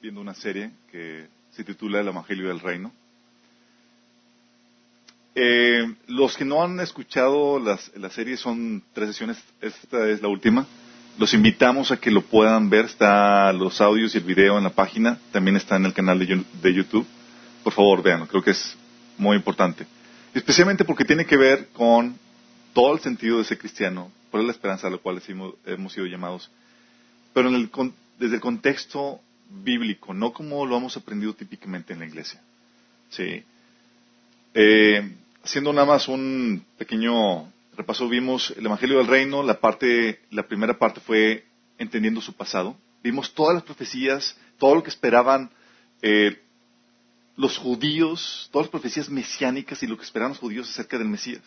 viendo una serie que se titula El Evangelio del Reino. Eh, los que no han escuchado las, la serie son tres sesiones, esta es la última. Los invitamos a que lo puedan ver, está los audios y el video en la página, también está en el canal de, de YouTube. Por favor, vean, creo que es muy importante. Especialmente porque tiene que ver con todo el sentido de ser cristiano, por la esperanza a la cual hemos, hemos sido llamados, pero en el, desde el contexto bíblico, no como lo hemos aprendido típicamente en la iglesia. Sí. Eh, haciendo nada más un pequeño repaso, vimos el Evangelio del Reino, la parte, la primera parte fue entendiendo su pasado. Vimos todas las profecías, todo lo que esperaban eh, los judíos, todas las profecías mesiánicas y lo que esperaban los judíos acerca del Mesías.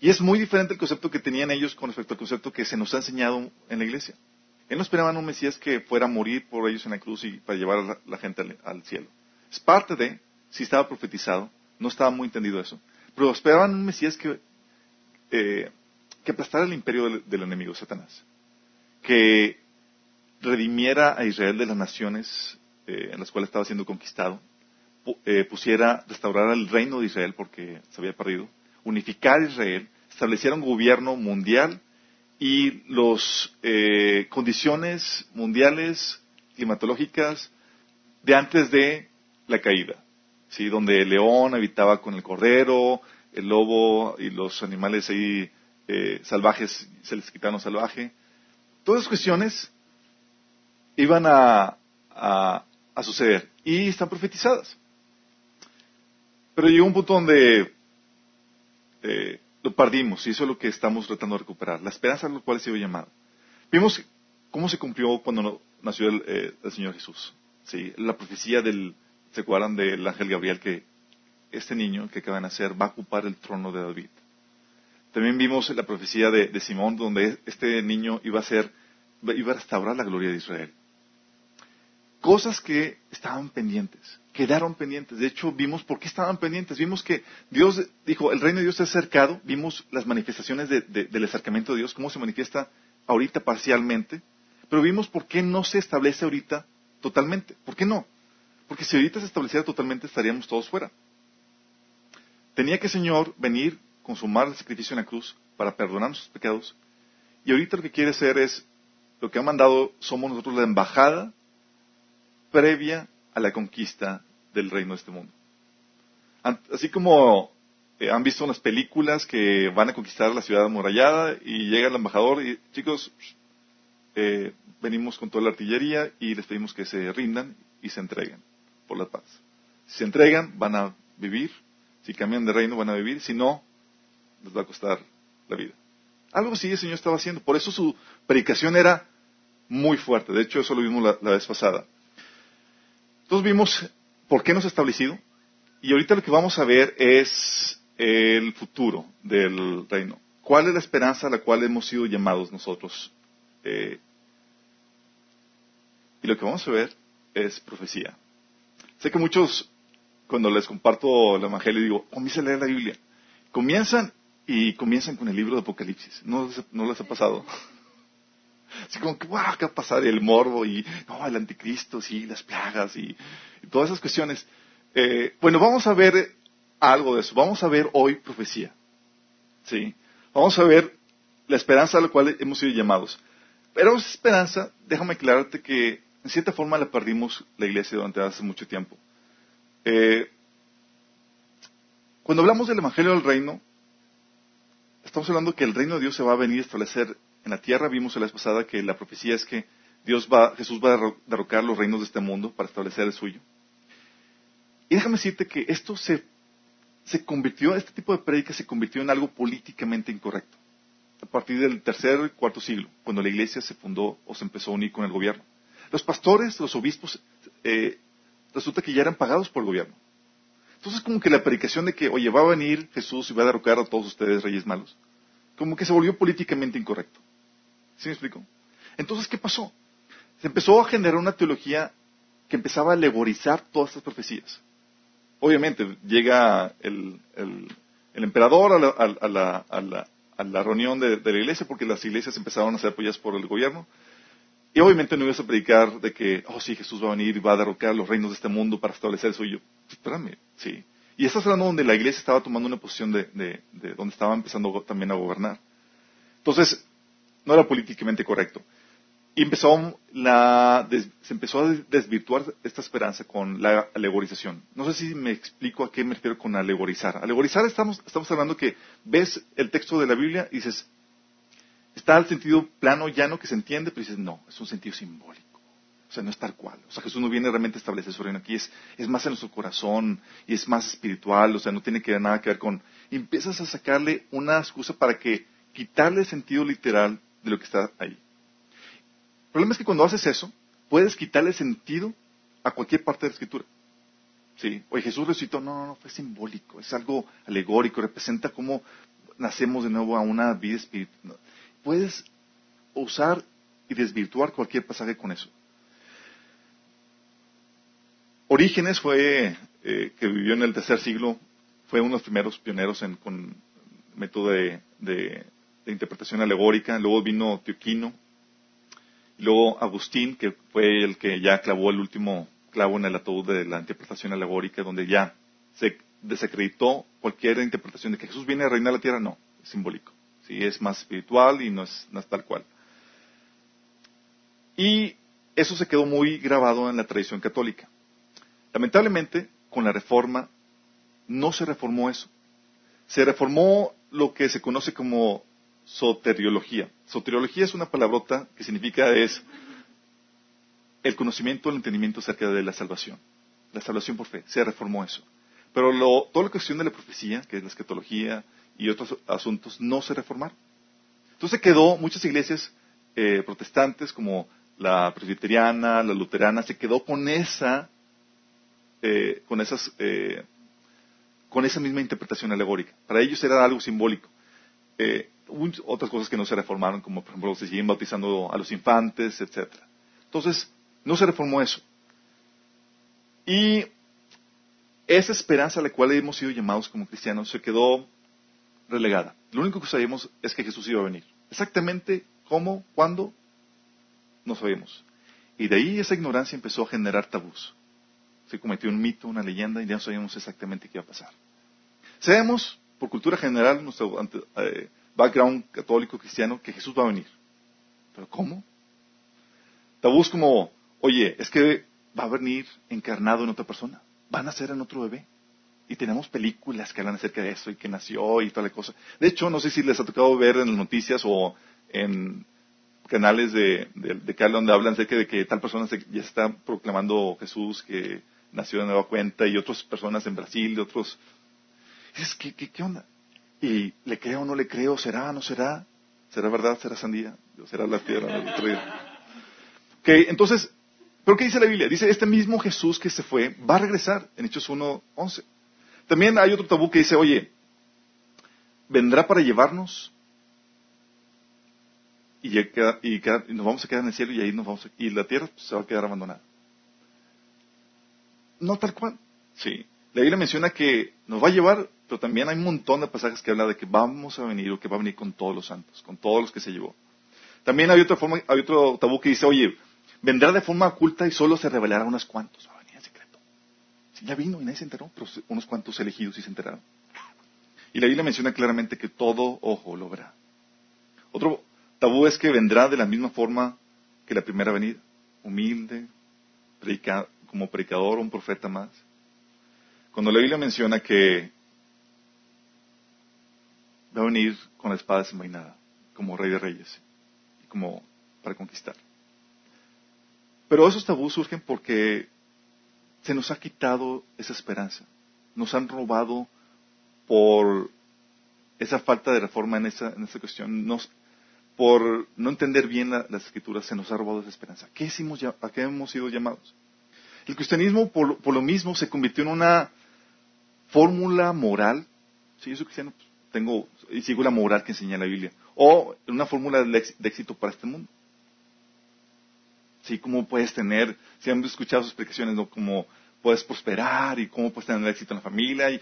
Y es muy diferente el concepto que tenían ellos con respecto al concepto que se nos ha enseñado en la iglesia. Él no esperaban un Mesías que fuera a morir por ellos en la cruz y para llevar a la, gente al, cielo. Es parte de, si estaba profetizado, no estaba muy entendido eso, pero esperaban un Mesías que, eh, que aplastara el imperio del, enemigo, Satanás, que redimiera a Israel de las naciones eh, en las cuales estaba siendo conquistado, eh, pusiera, restaurar el reino de Israel porque se había perdido, unificar Israel, estableciera un gobierno mundial y las eh, condiciones mundiales climatológicas de antes de la caída, ¿sí? donde el león habitaba con el cordero, el lobo y los animales ahí eh, salvajes se les quitaron salvaje. Todas esas cuestiones iban a, a, suceder y están profetizadas. Pero llegó un punto donde eh, lo perdimos y eso es lo que estamos tratando de recuperar, la esperanza a la cual ha sido llamado. Vimos cómo se cumplió cuando nació eh, el, Señor Jesús. ¿sí? La profecía del, ¿se acuerdan del ángel Gabriel que este niño que acaba de nacer va a ocupar el trono de David? También vimos la profecía de, de Simón donde este niño iba a ser, iba a restaurar la gloria de Israel. Cosas que estaban pendientes quedaron pendientes. De hecho, vimos por qué estaban pendientes. Vimos que Dios dijo, el reino de Dios se ha acercado. Vimos las manifestaciones del acercamiento de Dios, cómo se manifiesta ahorita parcialmente. Pero vimos por qué no se establece ahorita totalmente. ¿Por qué no? Porque si ahorita se estableciera totalmente, estaríamos todos fuera. Tenía que el Señor venir, consumar el sacrificio en la cruz para perdonar nuestros pecados. Y ahorita lo que quiere hacer es, lo que ha mandado, somos nosotros la embajada previa a la conquista del reino de este mundo. Así como eh, han visto unas películas que van a conquistar la ciudad amurallada y llega el embajador y chicos, eh, venimos con toda la artillería y les pedimos que se rindan y se entreguen por la paz. Si se entregan, van a vivir. Si cambian de reino, van a vivir. Si no, les va a costar la vida. Algo así el Señor estaba haciendo. Por eso su predicación era muy fuerte. De hecho, eso lo vimos la vez pasada. Entonces vimos por qué nos ha establecido y ahorita lo que vamos a ver es el futuro del reino. ¿Cuál es la esperanza a la cual hemos sido llamados nosotros? Eh, y lo que vamos a ver es profecía. Sé que muchos, cuando les comparto el Evangelio, digo, comienza a leer la Biblia. Comienzan y comienzan con el libro de Apocalipsis. ¿No, no les ha pasado? Así como que, wow, ¿qué va a pasar? El morbo y, no, el anticristo, sí, las plagas y, todas esas cuestiones. Eh, bueno, vamos a ver algo de eso. Vamos a ver hoy profecía. ¿Sí? Vamos a ver la esperanza a la cual hemos sido llamados. Pero esa esperanza, déjame aclararte que en cierta forma la perdimos la iglesia durante hace mucho tiempo. Eh, cuando hablamos del Evangelio del Reino, estamos hablando que el reino de Dios se va a venir a establecer en la tierra vimos la vez pasada que la profecía es que Dios va, Jesús va a derrocar los reinos de este mundo para establecer el suyo. Y déjame decirte que esto se, se convirtió, este tipo de prédica se convirtió en algo políticamente incorrecto. A partir del tercer y cuarto siglo, cuando la iglesia se fundó o se empezó a unir con el gobierno. Los pastores, los obispos, eh, resulta que ya eran pagados por el gobierno. Entonces como que la predicación de que, oye, va a venir Jesús y va a derrocar a todos ustedes, reyes malos, como que se volvió políticamente incorrecto. ¿Sí me explico? Entonces, ¿qué pasó? Se empezó a generar una teología que empezaba a alegorizar todas estas profecías. Obviamente, llega el, emperador a la, reunión de, la iglesia, porque las iglesias empezaron a ser apoyadas por el gobierno, Y obviamente no ibas a predicar de que, oh sí, Jesús va a venir y va a derrocar los reinos de este mundo para establecer el suyo. Espérame, sí. Y estás hablando donde la iglesia estaba tomando una posición de, de donde estaba empezando también a gobernar. Entonces, no era políticamente correcto. Y empezó la, se empezó a desvirtuar esta esperanza con la alegorización. No sé si me explico a qué me refiero con alegorizar. Alegorizar estamos, estamos hablando que ves el texto de la Biblia y dices, está el sentido plano, llano, que se entiende, pero dices, no, es un sentido simbólico. O sea, no es tal cual. O sea, Jesús no viene realmente a establecer su reino aquí, es, es más en nuestro corazón y es más espiritual, o sea, no tiene que, nada que ver con... Empiezas a sacarle una excusa para que quitarle sentido literal de lo que está ahí. El problema es que cuando haces eso, puedes quitarle sentido a cualquier parte de la escritura. Sí, oye, Jesús resucitó, no, no, no, fue simbólico, es algo alegórico, representa cómo nacemos de nuevo a una vida espiritual. Puedes usar y desvirtuar cualquier pasaje con eso. Orígenes fue, eh, que vivió en el tercer siglo, fue uno de los primeros pioneros en, con método de de interpretación alegórica, luego vino Teoquino, luego Agustín, que fue el que ya clavó el último clavo en el ataúd de la interpretación alegórica, donde ya se desacreditó cualquier interpretación de que Jesús viene a reinar la tierra, no, es simbólico, ¿sí? es más espiritual y no es tal cual. Y eso se quedó muy grabado en la tradición católica. Lamentablemente, con la reforma, no se reformó eso. Se reformó lo que se conoce como soteriología. Soteriología es una palabrota que significa es el conocimiento, el entendimiento acerca de la salvación. La salvación por fe. Se reformó eso. Pero lo, toda la cuestión de la profecía, que es la escatología y otros asuntos, no se reformaron. Entonces quedó muchas iglesias eh, protestantes como la presbiteriana, la luterana, se quedó con esa, eh, con esas, eh, con esa misma interpretación alegórica. Para ellos era algo simbólico otras cosas que no se reformaron, como por ejemplo se siguen bautizando a los infantes, etc. Entonces, no se reformó eso. Y esa esperanza a la cual hemos sido llamados como cristianos se quedó relegada. Lo único que sabíamos es que Jesús iba a venir. Exactamente cómo, cuándo, no sabíamos. Y de ahí esa ignorancia empezó a generar tabús. Se cometió un mito, una leyenda, y ya no sabíamos exactamente qué iba a pasar. Sabemos, por cultura general, nuestro, eh, background católico cristiano que Jesús va a venir. ¿Pero cómo? Tabús como, oye, es que va a venir encarnado en otra persona, va a nacer en otro bebé. Y tenemos películas que hablan acerca de eso y que nació y toda la cosa. De hecho, no sé si les ha tocado ver en las noticias o en canales de, de, de donde hablan acerca de que tal persona ya está proclamando Jesús que nació de nueva cuenta y otras personas en Brasil y otros. Es ¿qué, qué onda? Y le creo o no le creo, será, no será, será verdad, será sandía, será la tierra. ok, entonces, ¿pero qué dice la Biblia? Dice, este mismo Jesús que se fue va a regresar en Hechos 1.11. También hay otro tabú que dice, oye, vendrá para llevarnos y, nos vamos a quedar en el cielo y ahí nos vamos a, y la tierra se va a quedar abandonada. No tal cual. Sí. La Biblia menciona que nos va a llevar, pero también hay un montón de pasajes que habla de que vamos a venir o que va a venir con todos los santos, con todos los que se llevó. También hay otra forma, hay otro tabú que dice, oye, vendrá de forma oculta y solo se revelará a unos cuantos. Va a venir en secreto. Sí, ya vino y nadie se enteró, pero unos cuantos elegidos sí se enteraron. Y la Biblia menciona claramente que todo ojo lo verá. Otro tabú es que vendrá de la misma forma que la primera venida, humilde, como predicador o un profeta más. Cuando la Biblia menciona que va a venir con la espada desenvainada, como rey de reyes, como para conquistar. Pero esos tabús surgen porque se nos ha quitado esa esperanza. Nos han robado por esa falta de reforma en esa, en esa cuestión. Nos, por no entender bien las escrituras, se nos ha robado esa esperanza. ¿Qué hicimos, ¿A qué hemos sido llamados? El cristianismo, por lo mismo, se convirtió en una fórmula moral, si yo soy cristiano, pues, tengo y sigo la moral que enseña la Biblia, o una fórmula de éxito para este mundo. Sí, cómo puedes tener, si han escuchado sus explicaciones, ¿no? Cómo puedes prosperar y cómo puedes tener éxito en la familia. Y,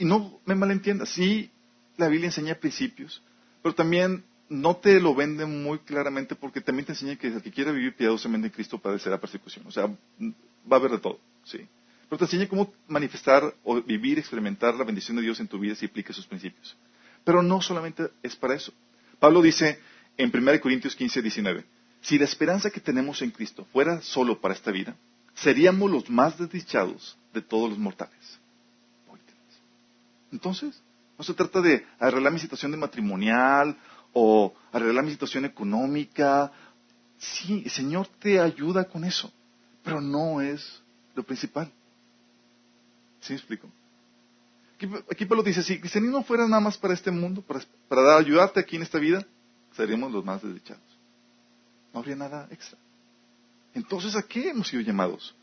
no me malentiendas, sí, la Biblia enseña principios, pero también no te lo vende muy claramente porque también te enseña que el que quiere vivir piadosamente en Cristo padecerá persecución. O sea, va a haber de todo, sí. Pero te enseña cómo manifestar o vivir, experimentar la bendición de Dios en tu vida si aplica sus principios. Pero no solamente es para eso. Pablo dice en 1 Corintios 15, 19, si la esperanza que tenemos en Cristo fuera solo para esta vida, seríamos los más desdichados de todos los mortales. Entonces, no se trata de arreglar mi situación de matrimonial o arreglar mi situación económica. Sí, el Señor te ayuda con eso, pero no es lo principal. ¿Sí me explico? Aquí, Pablo dice, si cristianismo fuera nada más para este mundo, para, ayudarte aquí en esta vida, seríamos los más desdichados. No habría nada extra. Entonces, ¿a qué hemos sido llamados?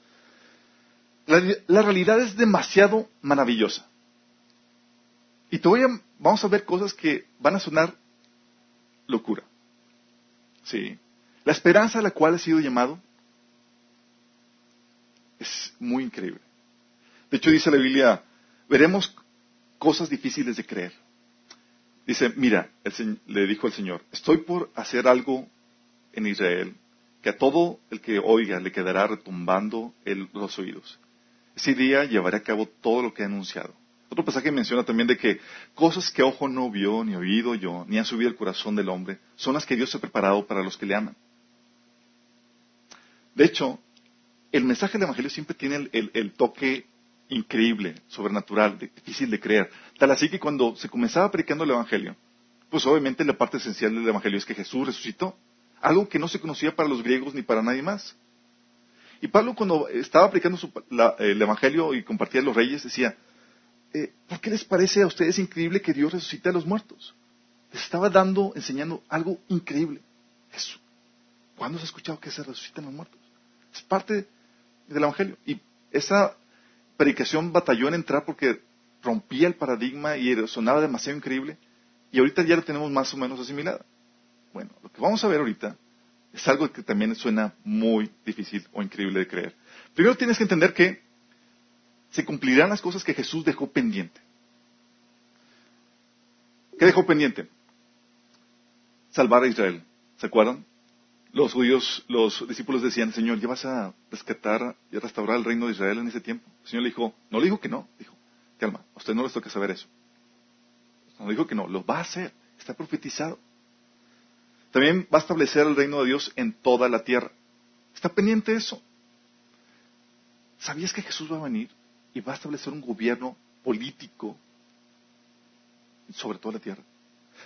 la realidad es demasiado maravillosa. Y todavía vamos a ver cosas que van a sonar locura. Sí. La esperanza a la cual ha sido llamado es muy increíble. De hecho, dice la Biblia, veremos cosas difíciles de creer. Dice, mira, le dijo el Señor, estoy por hacer algo en Israel que a todo el que oiga le quedará retumbando los oídos. Ese día llevaré a cabo todo lo que he anunciado. Otro pasaje menciona también de que cosas que ojo no vio, ni oído yo, ni han subido el corazón del hombre, son las que Dios ha preparado para los que le aman. De hecho, el mensaje del Evangelio siempre tiene el, toque increíble, sobrenatural, difícil de creer. Tal así que cuando se comenzaba predicando el Evangelio, pues obviamente la parte esencial del Evangelio es que Jesús resucitó, algo que no se conocía para los griegos ni para nadie más. Y Pablo cuando estaba predicando el Evangelio y compartía los reyes decía, eh, ¿por qué les parece a ustedes increíble que Dios resucite a los muertos? Les estaba dando, enseñando algo increíble. Eso. ¿Cuándo se ha escuchado que se resucitan los muertos? Es parte del Evangelio. Y esa predicación batalló en entrar porque rompía el paradigma y sonaba demasiado increíble. Y ahorita ya lo tenemos más o menos asimilado. Bueno, lo que vamos a ver ahorita es algo que también suena muy difícil o increíble de creer. Primero tienes que entender que se cumplirán las cosas que Jesús dejó pendiente. ¿Qué dejó pendiente? Salvar a Israel. ¿Se acuerdan? Los judíos, los discípulos decían, Señor, ¿ya vas a rescatar y a restaurar el reino de Israel en ese tiempo? El Señor le dijo, no le dijo que no, dijo, calma, a usted no les toca saber eso. No dijo que no, lo va a hacer, está profetizado. También va a establecer el reino de Dios en toda la tierra. Está pendiente eso. ¿Sabías que Jesús va a venir? y va a establecer un gobierno político sobre toda la tierra.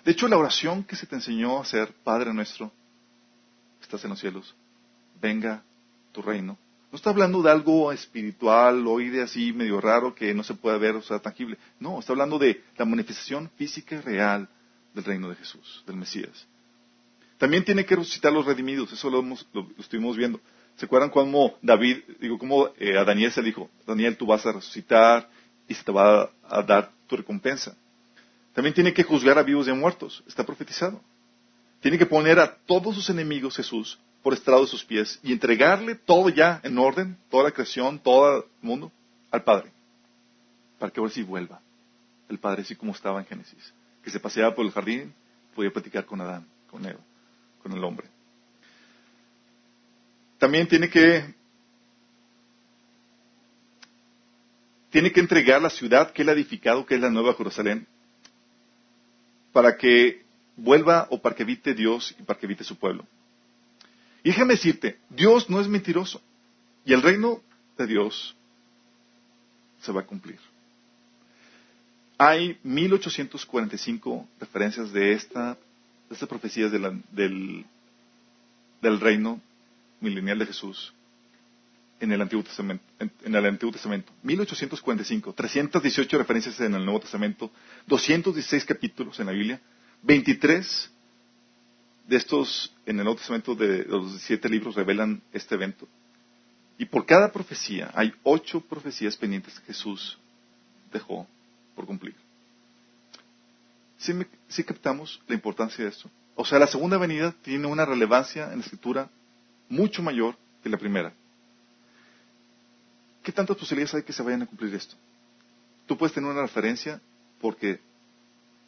De hecho, la oración que se te enseñó a hacer, Padre nuestro, estás en los cielos, venga tu reino. No está hablando de algo espiritual o de así medio raro que no se puede ver o sea tangible. No, está hablando de la manifestación física y real del reino de Jesús, del Mesías. También tiene que resucitar los redimidos, eso lo, lo estuvimos viendo. ¿Se acuerdan cómo David, digo, cómo eh, a Daniel se le dijo, Daniel, tú vas a resucitar y se te va a, dar tu recompensa? También tiene que juzgar a vivos y a muertos, está profetizado. Tiene que poner a todos sus enemigos Jesús por estrado de sus pies y entregarle todo ya en orden, toda la creación, todo el mundo, al Padre, para que ahora sí vuelva. El Padre así como estaba en Génesis, que se paseaba por el jardín, podía platicar con Adán, con Eva, con el hombre. También tiene que tiene que entregar la ciudad que él ha edificado, que es la Nueva Jerusalén, para que vuelva o para que evite Dios y para que evite su pueblo. Y déjame decirte, Dios no es mentiroso y el reino de Dios se va a cumplir. Hay 1845 referencias de, esta, de estas profecías del, del reino milenial de Jesús en el Antiguo Testamento. En, el Antiguo Testamento. 1845, 318 referencias en el Nuevo Testamento, 216 capítulos en la Biblia, 23 de estos en el Nuevo Testamento de los siete libros revelan este evento. Y por cada profecía hay ocho profecías pendientes que Jesús dejó por cumplir. ¿Sí, captamos la importancia de esto? O sea, la segunda venida tiene una relevancia en la escritura mucho mayor que la primera. ¿Qué tantas posibilidades hay que se vayan a cumplir esto? Tú puedes tener una referencia porque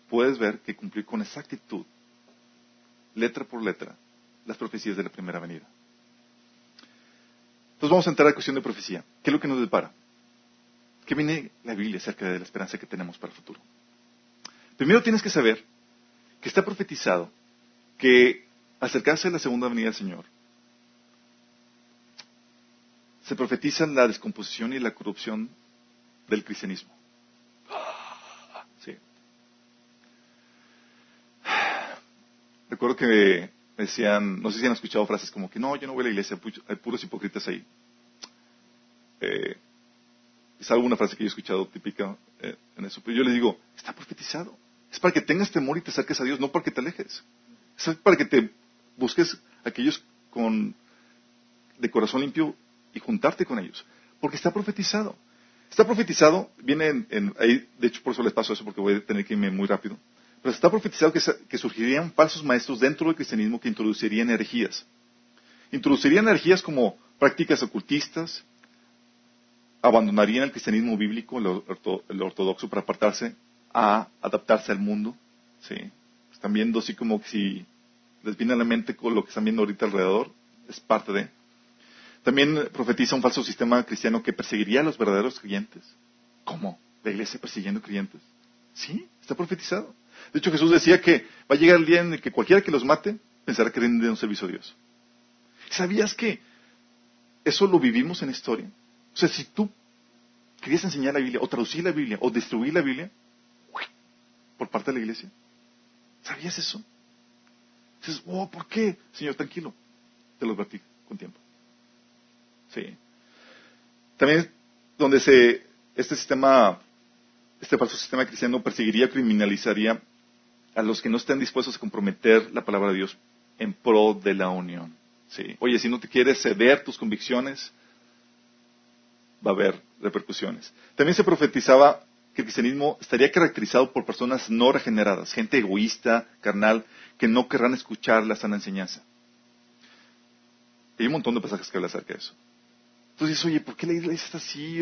puedes ver que cumplir con exactitud letra por letra, las profecías de la primera venida. Entonces vamos a entrar a la cuestión de profecía. ¿Qué es lo que nos depara? ¿Qué viene la Biblia acerca de la esperanza que tenemos para el futuro? Primero tienes que saber que está profetizado que acercarse a la segunda venida del Señor se profetiza la descomposición y la corrupción del cristianismo. Sí. Recuerdo que decían, no sé si han escuchado frases como que no, yo no voy a la iglesia, hay puros hipócritas ahí. Eh, es alguna frase que yo he escuchado típica eh, en eso. Pero yo les digo, está profetizado. Es para que tengas temor y te acerques a Dios, no para que te alejes. Es para que te busques aquellos con, de corazón limpio y juntarte con ellos. Porque está profetizado. Está profetizado, viene en, ahí, de hecho por eso les paso eso porque voy a tener que irme muy rápido. Pero está profetizado que, surgirían falsos maestros dentro del cristianismo que introducirían herejías. Introducirían herejías como prácticas ocultistas, abandonarían el cristianismo bíblico, el ortodoxo, para apartarse a adaptarse al mundo. ¿sí? Están viendo así como si les viene a la mente lo que están viendo ahorita alrededor, es parte de. También profetiza un falso sistema cristiano que perseguiría a los verdaderos creyentes. ¿Cómo? ¿La iglesia persiguiendo creyentes? Sí, está profetizado. De hecho, Jesús decía que va a llegar el día en el que cualquiera que los mate pensará que rinden un servicio a Dios. ¿Sabías que eso lo vivimos en historia? O sea, si tú querías enseñar la Biblia, o traducir la Biblia, o destruir la Biblia, por parte de la iglesia. ¿Sabías eso? Dices, oh, ¿por qué? Señor, tranquilo. Te lo advertí con tiempo. Sí. También donde se, este sistema, este falso sistema cristiano perseguiría, criminalizaría a los que no estén dispuestos a comprometer la palabra de Dios en pro de la unión. Sí. Oye, si no te quieres ceder tus convicciones, va a haber repercusiones. También se profetizaba que el cristianismo estaría caracterizado por personas no regeneradas, gente egoísta, carnal, que no querrán escuchar la sana enseñanza. Hay un montón de pasajes que hablan acerca de eso. Entonces, oye, ¿por qué la iglesia está así?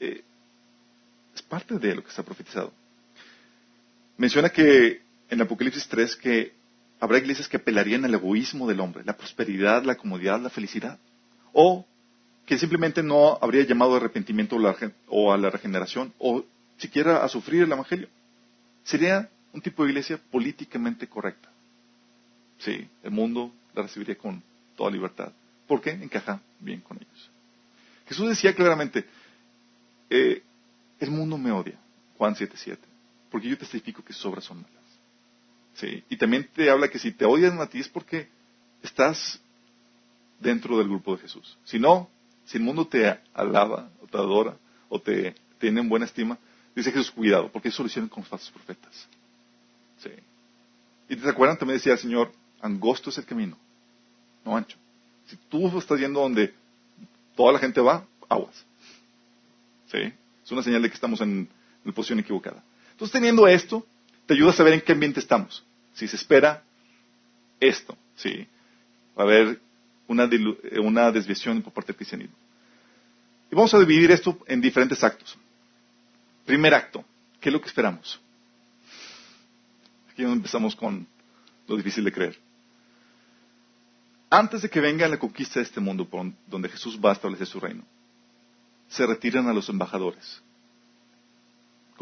Eh, es parte de lo que está profetizado. Menciona que en Apocalipsis 3 que habrá iglesias que apelarían al egoísmo del hombre, la prosperidad, la comodidad, la felicidad. O que simplemente no habría llamado a arrepentimiento o a la regeneración, o siquiera a sufrir el Evangelio. Sería un tipo de iglesia políticamente correcta. Sí, el mundo la recibiría con toda libertad. ¿Por qué? Encaja bien con ellos. Jesús decía claramente, eh, el mundo me odia, Juan 7.7, porque yo testifico que sus obras son malas. Sí, y también te habla que si te odian a ti es porque estás dentro del grupo de Jesús. Si no, si el mundo te alaba, o te adora, o te tiene en buena estima, dice Jesús, cuidado, porque eso lo hicieron con los falsos profetas. Sí. Y te acuerdan, también decía el Señor, angosto es el camino, no ancho. Si tú estás yendo donde toda la gente va, aguas. ¿Sí? Es una señal de que estamos en la posición equivocada. Entonces, teniendo esto, te ayuda a saber en qué ambiente estamos. Si se espera esto, ¿sí? Va a haber eh, una, desviación por parte del cristianismo. Y vamos a dividir esto en diferentes actos. Primer acto, ¿qué es lo que esperamos? Aquí empezamos con lo difícil de creer. Antes de que venga la conquista de este mundo por donde Jesús va a establecer su reino, se retiran a los embajadores,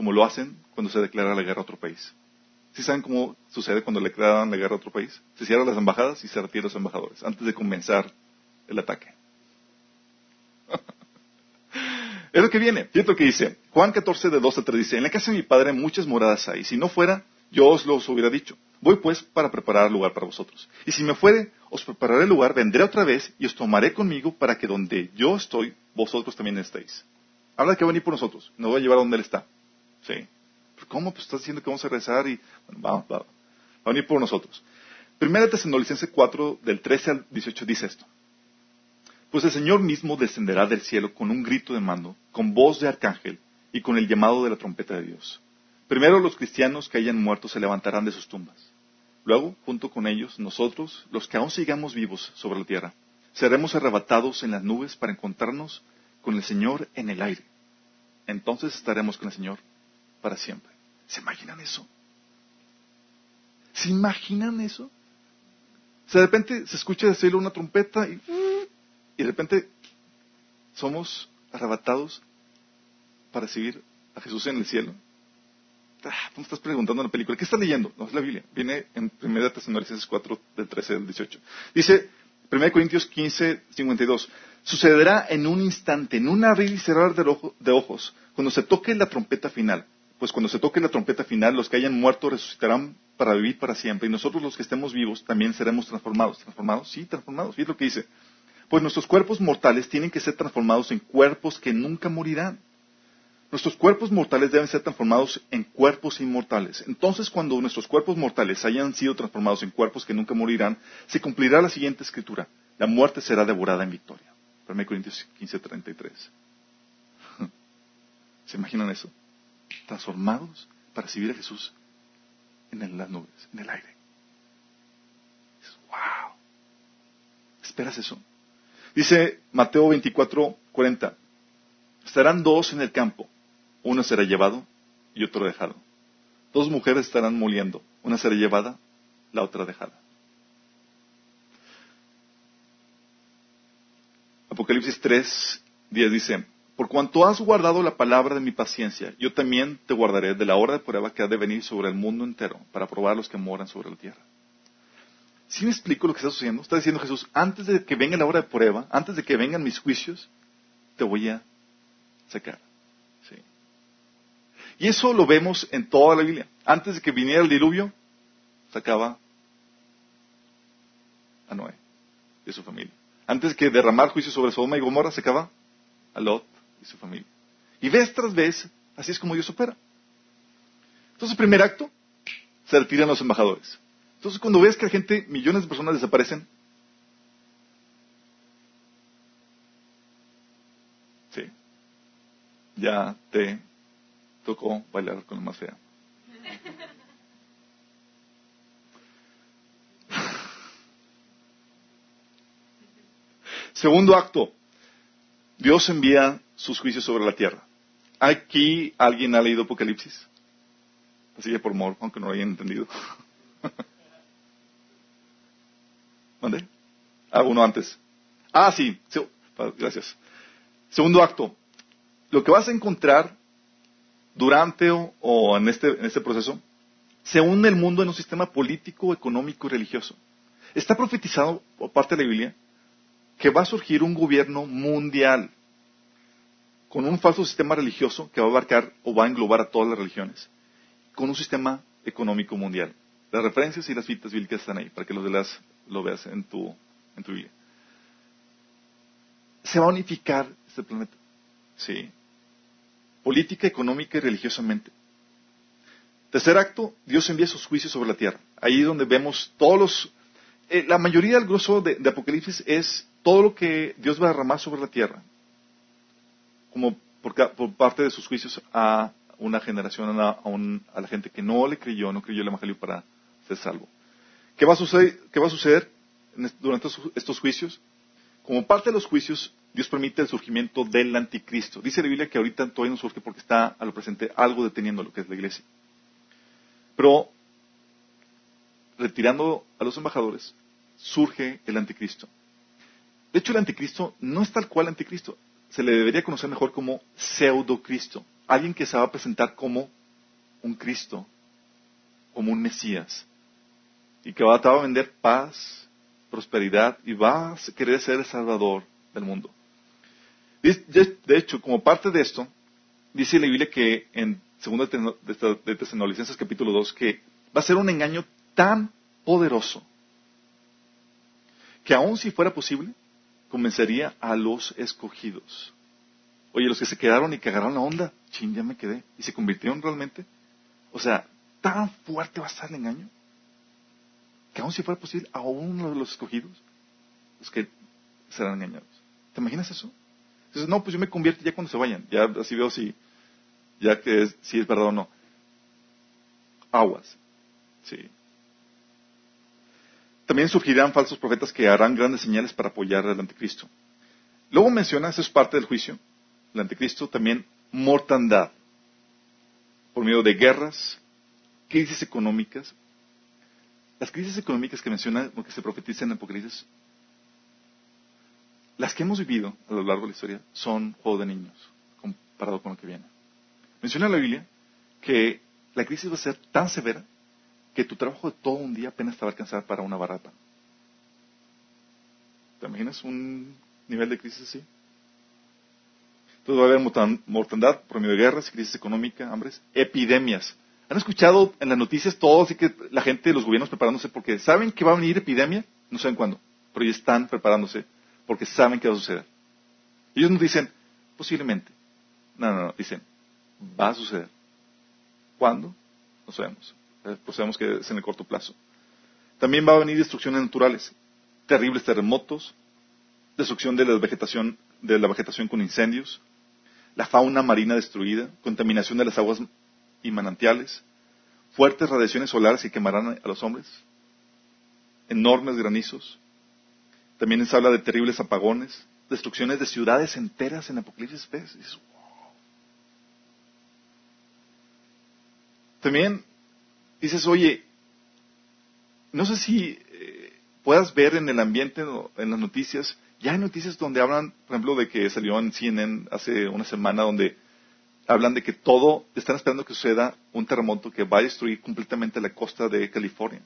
como lo hacen cuando se declara la guerra a otro país. ¿Sí saben cómo sucede cuando le declaran la guerra a otro país? Se cierran las embajadas y se retiran los embajadores antes de comenzar el ataque. es lo que viene. Fíjate lo que dice. Juan 14, de 2 a 3 dice, en la casa de mi padre muchas moradas hay. Si no fuera, yo os lo hubiera dicho. Voy pues para preparar lugar para vosotros. Y si me fuere, os prepararé el lugar, vendré otra vez y os tomaré conmigo para que donde yo estoy, vosotros también estéis. Habla de que va a venir por nosotros. Nos va a llevar a donde él está. Sí. ¿Cómo? Pues estás diciendo que vamos a rezar y bueno, va, va, a venir por nosotros. Primera Tesalonicense 4, del 13 al 18 dice esto. Pues el Señor mismo descenderá del cielo con un grito de mando, con voz de arcángel y con el llamado de la trompeta de Dios. Primero los cristianos que hayan muerto se levantarán de sus tumbas. Luego, junto con ellos, nosotros, los que aún sigamos vivos sobre la tierra, seremos arrebatados en las nubes para encontrarnos con el Señor en el aire. Entonces estaremos con el Señor para siempre. ¿Se imaginan eso? ¿Se imaginan eso? O sea, de repente se escucha decirle una trompeta y, y de repente somos arrebatados para seguir a Jesús en el cielo. Ah, tú me estás preguntando en la película, ¿qué estás leyendo? No es la Biblia, viene en 1 Tesalonicenses 4 del 13 al 18. Dice 1 Corintios 15, 52, sucederá en un instante, en un abrir y cerrar de ojos, cuando se toque la trompeta final. Pues cuando se toque la trompeta final, los que hayan muerto resucitarán para vivir para siempre, y nosotros los que estemos vivos también seremos transformados. ¿Transformados? Sí, transformados. Y es lo que dice. Pues nuestros cuerpos mortales tienen que ser transformados en cuerpos que nunca morirán Nuestros cuerpos mortales deben ser transformados en cuerpos inmortales. Entonces, cuando nuestros cuerpos mortales hayan sido transformados en cuerpos que nunca morirán, se cumplirá la siguiente escritura. La muerte será devorada en victoria. 1 Corintios 15:33. ¿Se imaginan eso? Transformados para recibir a Jesús en las nubes, en el aire. ¡Wow! ¿Esperas eso? Dice Mateo 24:40. Estarán dos en el campo uno será llevado y otro dejado. Dos mujeres estarán moliendo, una será llevada, la otra dejada. Apocalipsis 3, 10 dice, por cuanto has guardado la palabra de mi paciencia, yo también te guardaré de la hora de prueba que ha de venir sobre el mundo entero para probar a los que moran sobre la tierra. ¿Sí me explico lo que está sucediendo? Está diciendo Jesús, antes de que venga la hora de prueba, antes de que vengan mis juicios, te voy a sacar. Y eso lo vemos en toda la Biblia. Antes de que viniera el diluvio, sacaba a Noé y su familia. Antes de que derramar juicio sobre Sodoma y Gomorra, sacaba a Lot y su familia. Y vez tras vez, así es como Dios opera. Entonces, primer acto, se retiran los embajadores. Entonces, cuando ves que la gente, millones de personas desaparecen, sí, ya te tocó bailar con la más fea. Segundo acto, Dios envía sus juicios sobre la tierra. Aquí alguien ha leído Apocalipsis. Así que por mor, aunque no lo hayan entendido. ¿Dónde? Ah, uno antes. Ah, sí. Gracias. Segundo acto. Lo que vas a encontrar durante o, en, este, en este proceso, se une el mundo en un sistema político, económico y religioso. Está profetizado por parte de la Biblia que va a surgir un gobierno mundial con un falso sistema religioso que va a abarcar o va a englobar a todas las religiones, con un sistema económico mundial. Las referencias y las citas bíblicas están ahí para que los lo veas en tu, en tu Biblia. Se va a unificar este planeta. Sí política, económica y religiosamente. Tercer acto, Dios envía sus juicios sobre la tierra. Ahí es donde vemos todos los... Eh, la mayoría del grosso de, Apocalipsis es todo lo que Dios va a derramar sobre la tierra, como por, parte de sus juicios a una generación, a, a, la gente que no le creyó, no creyó el Evangelio para ser salvo. ¿Qué va a suceder, qué va a suceder durante estos juicios? Como parte de los juicios, Dios permite el surgimiento del anticristo. Dice la Biblia que ahorita todavía no surge porque está a lo presente algo deteniendo lo que es la iglesia. Pero retirando a los embajadores, surge el anticristo. De hecho, el anticristo no es tal cual anticristo. Se le debería conocer mejor como pseudocristo. Alguien que se va a presentar como un Cristo, como un Mesías. Y que va a vender paz, prosperidad y va a querer ser el salvador del mundo. De hecho, como parte de esto, dice la Biblia que en 2 de Tesalonicenses capítulo 2 que va a ser un engaño tan poderoso que aun si fuera posible, convencería a los escogidos. Oye, los que se quedaron y que agarraron la onda, ching, ya me quedé, y se convirtieron realmente. O sea, tan fuerte va a estar el engaño, que aun si fuera posible, a uno de los escogidos, los que serán engañados. ¿Te imaginas eso? Entonces, no, pues yo me convierto ya cuando se vayan. Ya así veo si, ya que si es verdad o no. Aguas. Sí. También surgirán falsos profetas que harán grandes señales para apoyar al anticristo. Luego menciona, eso es parte del juicio, el anticristo, también mortandad, por medio de guerras, crisis económicas, las crisis económicas que menciona, que se profetizan en Apocalipsis, las que hemos vivido a lo largo de la historia son juego de niños, comparado con lo que viene. Menciona la Biblia que la crisis va a ser tan severa que tu trabajo de todo un día apenas te va a alcanzar para una barata. ¿Te imaginas un nivel de crisis así? Entonces va a haber mortandad por medio de guerras, crisis económica, hambres, epidemias. ¿Han escuchado en las noticias todo así que la gente, los gobiernos preparándose porque saben que va a venir epidemia? No saben cuándo, pero ya están preparándose porque saben que va a suceder. Ellos no dicen, posiblemente. No, no, no, dicen, va a suceder. ¿Cuándo? No sabemos. Eh, pues sabemos que es en el corto plazo. También va a venir destrucciones naturales, terribles terremotos, destrucción de la vegetación, de la vegetación con incendios, la fauna marina destruida, contaminación de las aguas y manantiales, fuertes radiaciones solares que quemarán a los hombres, enormes granizos. También se habla de terribles apagones, destrucciones de ciudades enteras en Apocalipsis. También dices, oye, no sé si eh, puedas ver en el ambiente, en las noticias, ya hay noticias donde hablan, por ejemplo, de que salió en CNN hace una semana donde hablan de que todo, están esperando que suceda un terremoto que va a destruir completamente la costa de California.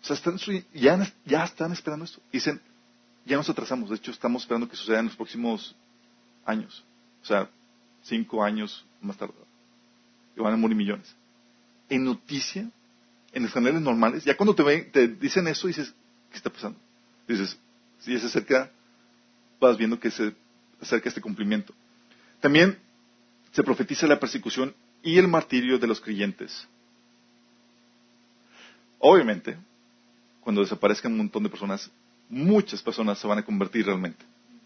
O sea, están, ya, ya están esperando esto. Dicen, ya nos atrasamos. De hecho, estamos esperando que suceda en los próximos años. O sea, cinco años más tarde. Y van a morir millones en noticia, en los normales, ya cuando te, ven, te dicen eso, dices, ¿qué está pasando? Dices, si se acerca, vas viendo que se acerca este cumplimiento. También se profetiza la persecución y el martirio de los creyentes. Obviamente, cuando desaparezcan un montón de personas, muchas personas se van a convertir realmente.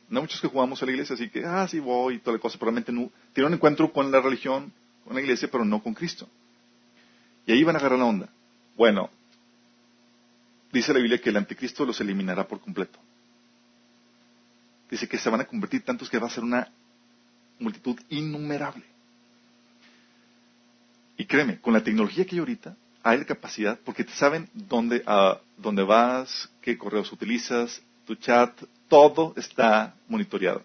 No muchos que jugamos a la iglesia, así que, ah, sí voy y toda la cosa, probablemente no, tienen un encuentro con la religión, con la iglesia, pero no con Cristo. Y ahí van a agarrar la onda. Bueno, dice la Biblia que el anticristo los eliminará por completo. Dice que se van a convertir tantos que va a ser una multitud innumerable. Y créeme, con la tecnología que hay ahorita, hay la capacidad, porque te saben dónde, dónde vas, qué correos utilizas, tu chat, todo está monitoreado.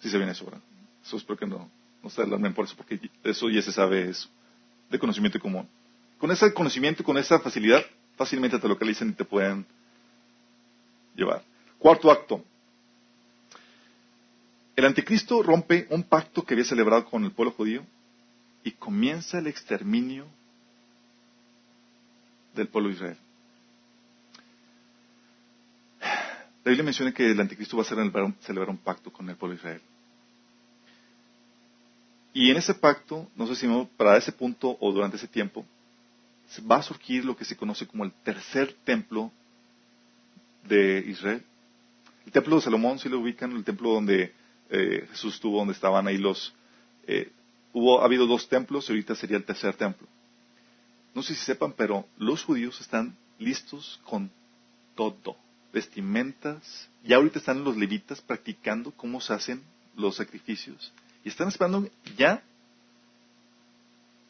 Si se viene eso, ¿verdad? Eso espero que no, no se alarmen por eso, porque eso ya se sabe, es de conocimiento común. Con ese conocimiento, con esa facilidad, fácilmente te localizan y te pueden llevar. Cuarto acto. El anticristo rompe un pacto que había celebrado con el pueblo judío y comienza el exterminio del pueblo de Israel. La Biblia menciona que el anticristo va a celebrar un pacto con el pueblo de Israel. Y en ese pacto, no sé si para ese punto o durante ese tiempo, va a surgir lo que se conoce como el tercer templo de Israel. El templo de Salomón, si lo ubican, el templo donde eh, Jesús estuvo, donde estaban ahí los... Eh, hubo, ha habido dos templos y ahorita sería el tercer templo. No sé si sepan, pero los judíos están listos con todo. Vestimentas. Ya ahorita están los levitas practicando cómo se hacen los sacrificios. Y están esperando ya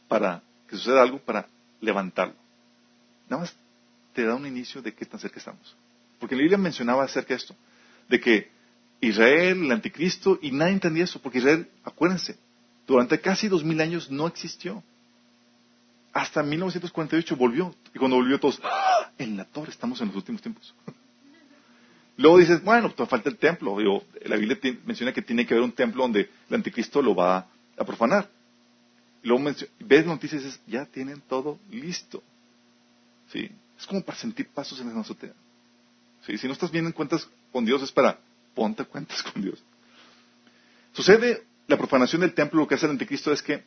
para que suceda algo para levantarlo. Nada más te da un inicio de qué tan cerca estamos. Porque la Biblia mencionaba acerca de esto, de que Israel, el anticristo, y nadie entendía eso, porque Israel, acuérdense, durante casi dos mil años no existió. Hasta 1948 volvió, y cuando volvió todos, ¡Ah! en la torre estamos en los últimos tiempos. Luego dices, bueno, pues falta el templo. la Biblia menciona que tiene que haber un templo donde el anticristo lo va a profanar luego ves noticias y dices, ya tienen todo listo. ¿Sí? Es como para sentir pasos en la azotea. ¿Sí? Si no estás bien en cuentas con Dios, es para ponte cuentas con Dios. Sucede la profanación del templo, lo que hace el anticristo es que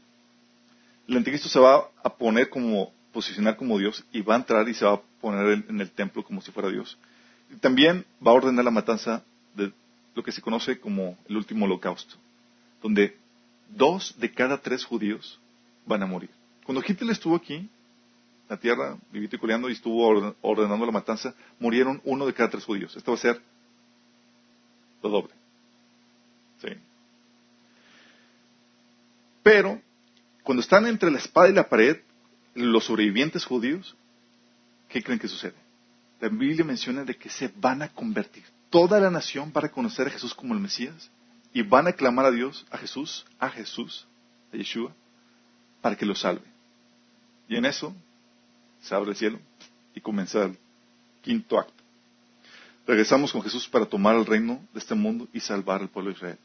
el anticristo se va a poner como, posicionar como Dios y va a entrar y se va a poner en el templo como si fuera Dios. También va a ordenar la matanza de lo que se conoce como el último holocausto, donde dos de cada tres judíos van a morir. Cuando Hitler estuvo aquí, la tierra, vivito y coleando, y estuvo ordenando la matanza, murieron uno de cada tres judíos. Esto va a ser lo doble. Sí. Pero, cuando están entre la espada y la pared, los sobrevivientes judíos, ¿qué creen que sucede? la Biblia menciona de que se van a convertir. Toda la nación para conocer a Jesús como el Mesías y van a clamar a Dios, a Jesús, a Jesús, a Yeshua, para que lo salve. Y en eso se abre el cielo y comienza el quinto acto. Regresamos con Jesús para tomar el reino de este mundo y salvar al pueblo de Israel.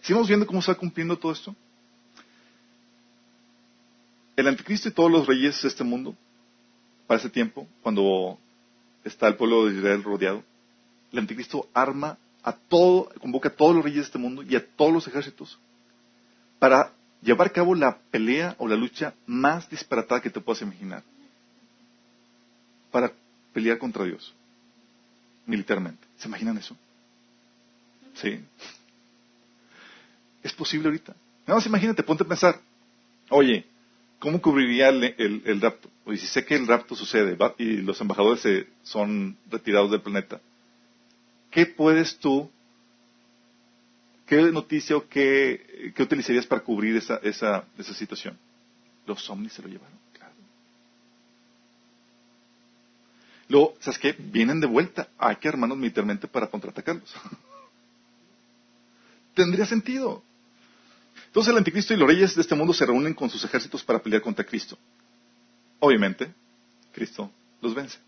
¿Sigamos viendo cómo va cumpliendo todo esto? El anticristo y todos los reyes de este mundo, para ese tiempo, cuando está el pueblo de Israel rodeado, el anticristo arma a todo, convoca a todos los reyes de este mundo y a todos los ejércitos para llevar a cabo la pelea o la lucha más disparatada que te puedas imaginar. Para pelear contra Dios, militarmente. ¿Se imaginan eso? Sí. Es posible ahorita. Nada más imagínate, ponte a pensar, oye, ¿cómo cubriría el, rapto? Oye, si sé que el rapto sucede y los embajadores se, son retirados del planeta, ¿qué puedes tú, qué noticia o qué, utilizarías para cubrir esa, esa, esa situación? Los ovnis se lo llevaron, claro. Luego, ¿sabes qué? Vienen de vuelta. Hay que armarnos militarmente para contraatacarlos. Tendría sentido. Entonces el anticristo y los reyes de este mundo se reúnen con sus ejércitos para pelear contra Cristo. Obviamente, Cristo los vence.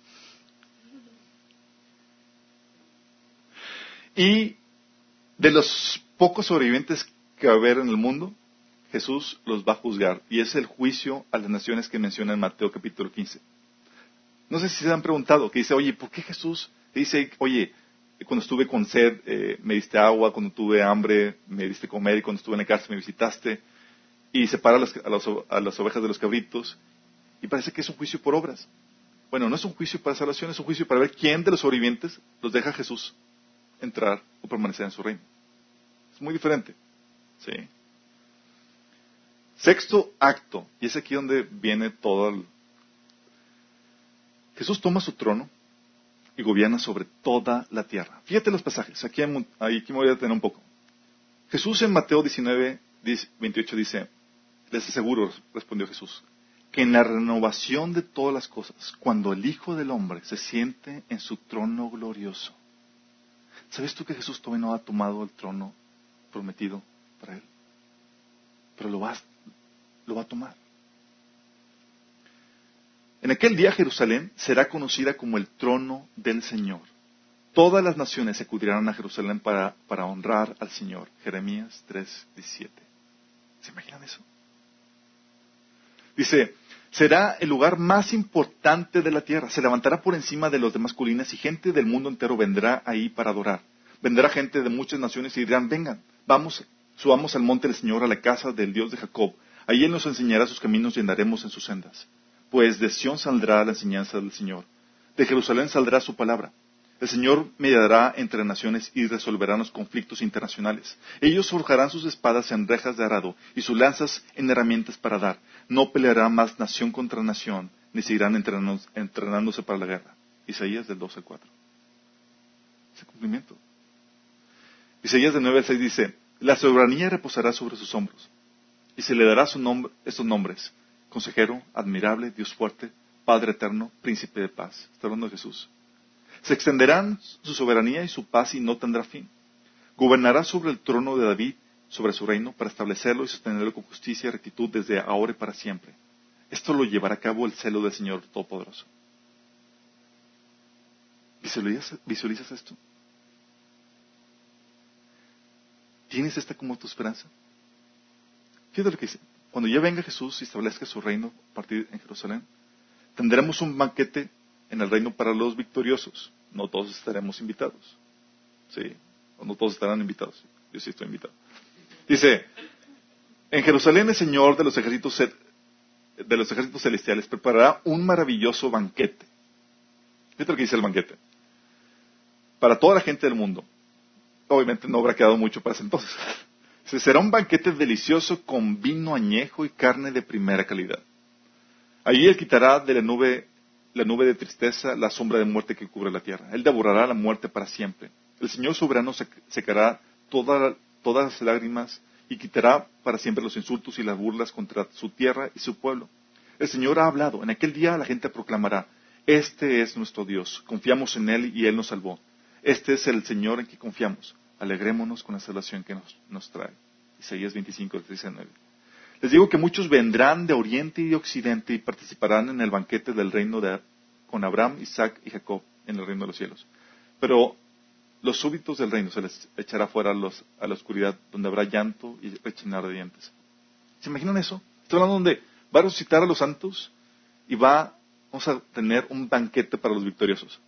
Y de los pocos sobrevivientes que va a haber en el mundo, Jesús los va a juzgar. Y es el juicio a las naciones que menciona en Mateo capítulo 15. No sé si se han preguntado, que dice, oye, ¿por qué Jesús dice, oye, cuando estuve con sed eh, me diste agua, cuando tuve hambre me diste comer y cuando estuve en la cárcel me visitaste? Y separa a las, a las ovejas de los cabritos. Y parece que es un juicio por obras. Bueno, no es un juicio para salvación, es un juicio para ver quién de los sobrevivientes los deja Jesús entrar o permanecer en su reino. Muy diferente. ¿sí? Sexto acto, y es aquí donde viene todo el... Jesús toma su trono y gobierna sobre toda la tierra. Fíjate los pasajes, aquí, aquí me voy a detener un poco. Jesús en Mateo 19, 28 dice, les aseguro, respondió Jesús, que en la renovación de todas las cosas, cuando el Hijo del Hombre se siente en su trono glorioso, ¿Sabes tú que Jesús todavía no ha tomado el trono prometido para él? Pero lo va, lo va a tomar. En aquel día Jerusalén será conocida como el trono del Señor. Todas las naciones acudirán a Jerusalén para, honrar al Señor. Jeremías 3:17. ¿Se imaginan eso? Dice, será el lugar más importante de la tierra. Se levantará por encima de los demás colinas y gente del mundo entero vendrá ahí para adorar. Vendrá gente de muchas naciones y dirán, vengan, vamos, subamos al monte del Señor, a la casa del Dios de Jacob. Ahí Él nos enseñará sus caminos y andaremos en sus sendas. Pues de Sión saldrá la enseñanza del Señor. De Jerusalén saldrá su palabra. El Señor mediará entre naciones y resolverá los conflictos internacionales. Ellos forjarán sus espadas en rejas de arado y sus lanzas en herramientas para dar. No peleará más nación contra nación, ni seguirán entrenándose para la guerra. Isaías del 12 al 4. Ese cumplimiento. Isaías del 9 al 6 dice, la soberanía reposará sobre sus hombros, y se le dará su nombre, estos nombres, consejero, admirable, Dios fuerte, Padre eterno, príncipe de paz. Está hablando de Jesús. Se extenderán su soberanía y su paz y no tendrá fin. Gobernará sobre el trono de David, sobre su reino, para establecerlo y sostenerlo con justicia y rectitud desde ahora y para siempre. Esto lo llevará a cabo el celo del Señor Todopoderoso. ¿Visualizas, ¿Visualizas esto? ¿Tienes esta como tu esperanza? Fíjate lo que dice. Cuando ya venga Jesús y establezca su reino a partir en Jerusalén, tendremos un banquete en el reino para los victoriosos. No todos estaremos invitados. Sí, o no todos estarán invitados. Yo sí estoy invitado. Dice, en Jerusalén el Señor de los ejércitos, de los ejércitos celestiales preparará un maravilloso banquete. Fíjate lo que dice el banquete. Para toda la gente del mundo. Obviamente no habrá quedado mucho para ese entonces. Será un banquete delicioso con vino añejo y carne de primera calidad. Allí él quitará de la nube la nube de tristeza, la sombra de muerte que cubre la tierra. Él devorará la muerte para siempre. El Señor soberano secará todas las lágrimas y quitará para siempre los insultos y las burlas contra su tierra y su pueblo. El Señor ha hablado. En aquel día la gente proclamará, Este es nuestro Dios. Confiamos en Él y Él nos salvó. Este es el Señor en que confiamos. Alegrémonos con la salvación que nos, trae. Isaías 25, 19. Les digo que muchos vendrán de oriente y de occidente y participarán en el banquete del reino de, con Abraham, Isaac y Jacob en el reino de los cielos. Pero los súbitos del reino se les echará fuera a, la oscuridad, donde habrá llanto y rechinar de dientes. ¿Se imaginan eso? Estoy hablando donde va a resucitar a los santos y va, vamos a tener un banquete para los victoriosos.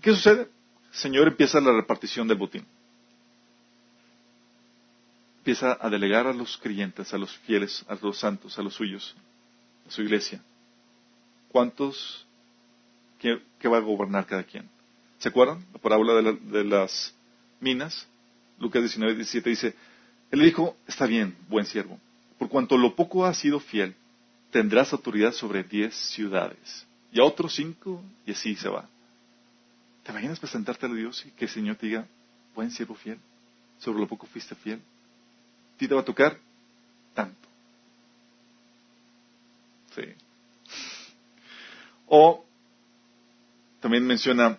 ¿Qué sucede? Señor empieza la repartición del botín. Empieza a delegar a los creyentes, a los fieles, a los santos, a los suyos, a su iglesia. ¿Cuántos, qué, va a gobernar cada quien? ¿Se acuerdan? La parábola de, de las minas. Lucas 19, 17 dice, Él dijo, está bien, buen siervo por cuanto lo poco has sido fiel, tendrás autoridad sobre diez ciudades. Y a otros cinco, y así se va. ¿Te imaginas presentarte a Dios y que el Señor te diga, buen siervo fiel, sobre lo poco fuiste fiel? ¿A ti te va a tocar tanto? Sí. O también menciona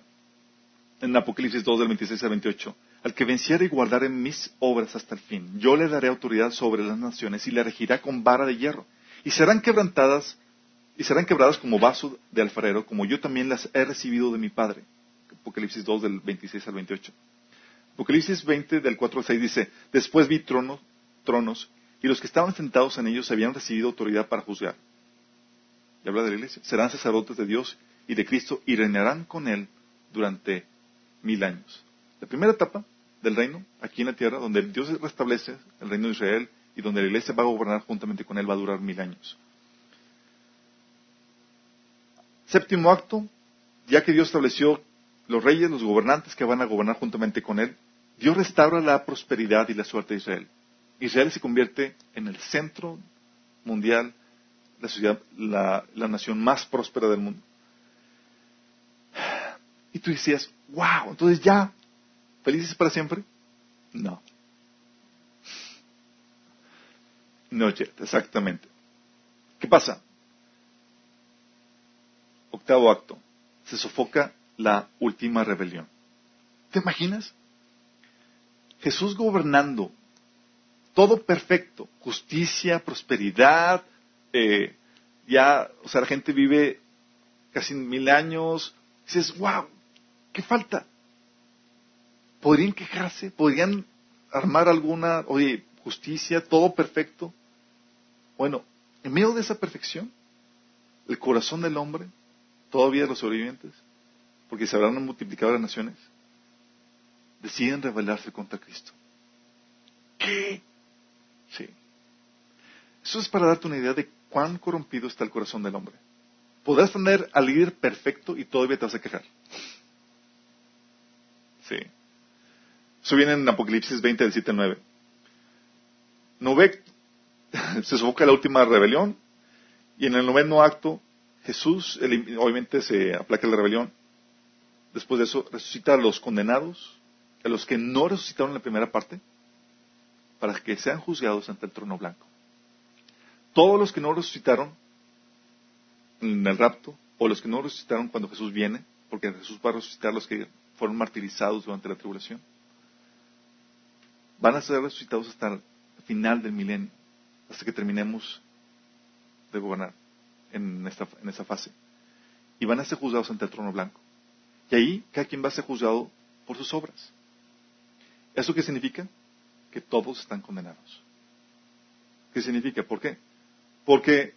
en Apocalipsis 2 del 26 al 28, al que venciere y guardare mis obras hasta el fin, yo le daré autoridad sobre las naciones y le regirá con vara de hierro. Y serán quebrantadas, y serán quebradas como vaso de alfarero, como yo también las he recibido de mi Padre. Apocalipsis 2 del 26 al 28. Apocalipsis 20 del 4 al 6 dice, después vi tronos, tronos, y los que estaban sentados en ellos habían recibido autoridad para juzgar. Y habla de la iglesia. Serán sacerdotes de Dios y de Cristo y reinarán con él durante mil años. La primera etapa del reino, aquí en la tierra, donde Dios restablece el reino de Israel y donde la iglesia va a gobernar juntamente con él, va a durar mil años. Séptimo acto, ya que Dios estableció los reyes, los gobernantes que van a gobernar juntamente con él, Dios restaura la prosperidad y la suerte de Israel. Israel se convierte en el centro mundial, la, la nación más próspera del mundo. Y tú decías, wow, entonces ya ¿Felices para siempre? No. No, exactamente. ¿Qué pasa? Octavo acto. Se sofoca la última rebelión. ¿Te imaginas? Jesús gobernando, todo perfecto, justicia, prosperidad, eh, ya, o sea, la gente vive casi mil años. dices, wow, ¿qué falta? podrían quejarse, podrían armar alguna, oye, justicia, todo perfecto. Bueno, en medio de esa perfección, el corazón del hombre, todavía los sobrevivientes, porque se habrán multiplicado las naciones, deciden rebelarse contra Cristo. ¿Qué? Sí. Eso es para darte una idea de cuán corrompido está el corazón del hombre. Podrás tener al líder perfecto y todavía te vas a quejar. Sí. Eso viene en Apocalipsis 20, del 7 al 9. ve, se sofoca la última rebelión y en el noveno acto Jesús obviamente se aplaca la rebelión. Después de eso resucita a los condenados, a los que no resucitaron en la primera parte, para que sean juzgados ante el trono blanco. Todos los que no resucitaron en el rapto, o los que no resucitaron cuando Jesús viene, porque Jesús va a resucitar los que fueron martirizados durante la tribulación van a ser resucitados hasta el final del milenio, hasta que terminemos de gobernar en, esta, en esa fase. Y van a ser juzgados ante el trono blanco. Y ahí cada quien va a ser juzgado por sus obras. ¿Eso qué significa? Que todos están condenados. ¿Qué significa? ¿Por qué? Porque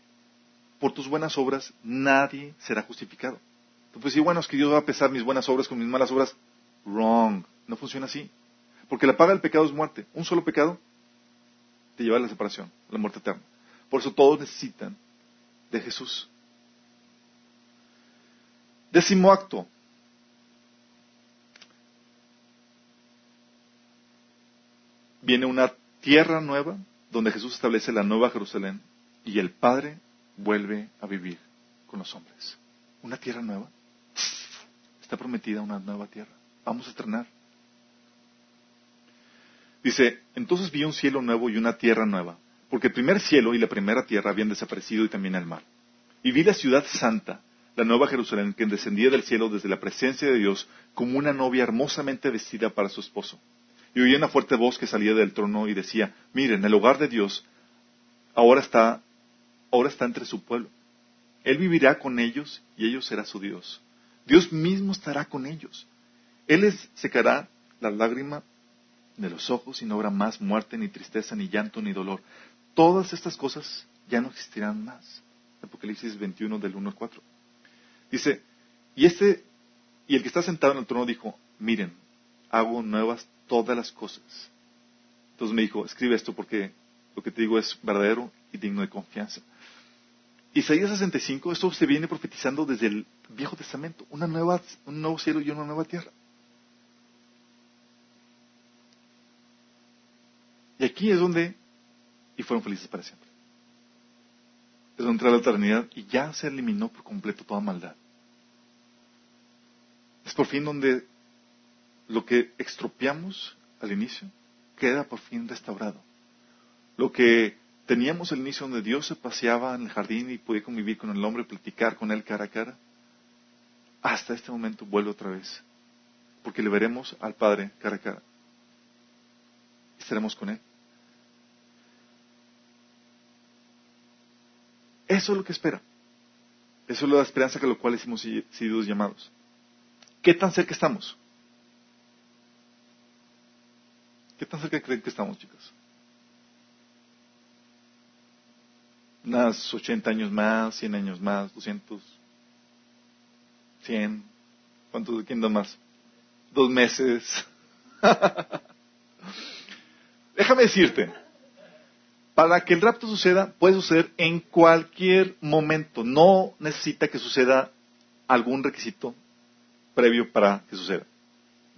por tus buenas obras nadie será justificado. Tú puedes decir, bueno, es que Dios va a pesar mis buenas obras con mis malas obras. Wrong. No funciona así. Porque la paga del pecado es muerte. Un solo pecado te lleva a la separación, a la muerte eterna. Por eso todos necesitan de Jesús. Décimo acto. Viene una tierra nueva donde Jesús establece la nueva Jerusalén y el Padre vuelve a vivir con los hombres. Una tierra nueva. Está prometida una nueva tierra. Vamos a estrenar. Dice, entonces vi un cielo nuevo y una tierra nueva, porque el primer cielo y la primera tierra habían desaparecido y también el mar. Y vi la ciudad santa, la nueva Jerusalén que descendía del cielo desde la presencia de Dios como una novia hermosamente vestida para su esposo. Y oía una fuerte voz que salía del trono y decía, miren, el hogar de Dios ahora está, ahora está entre su pueblo. Él vivirá con ellos y ellos será su Dios. Dios mismo estará con ellos. Él les secará la lágrima de los ojos y no habrá más muerte, ni tristeza, ni llanto, ni dolor. Todas estas cosas ya no existirán más. Apocalipsis 21 del 1 al 4. Dice, y este, y el que está sentado en el trono dijo, miren, hago nuevas todas las cosas. Entonces me dijo, escribe esto porque lo que te digo es verdadero y digno de confianza. Isaías 65, esto se viene profetizando desde el Viejo Testamento, una nueva, un nuevo cielo y una nueva tierra. Y aquí es donde, y fueron felices para siempre. Es donde entra la eternidad y ya se eliminó por completo toda maldad. Es por fin donde lo que extropiamos al inicio queda por fin restaurado. Lo que teníamos al inicio donde Dios se paseaba en el jardín y podía convivir con el hombre, platicar con él cara a cara, hasta este momento vuelve otra vez, porque le veremos al Padre cara a cara. Estaremos con él. Eso es lo que espera. Eso es la esperanza con la cual hemos sido llamados. ¿Qué tan cerca estamos? ¿Qué tan cerca creen que estamos, chicos? Unas 80 años más, 100 años más, 200, 100. ¿Cuántos? ¿Quién da más? Dos meses. Déjame decirte, para que el rapto suceda, puede suceder en cualquier momento. No necesita que suceda algún requisito previo para que suceda.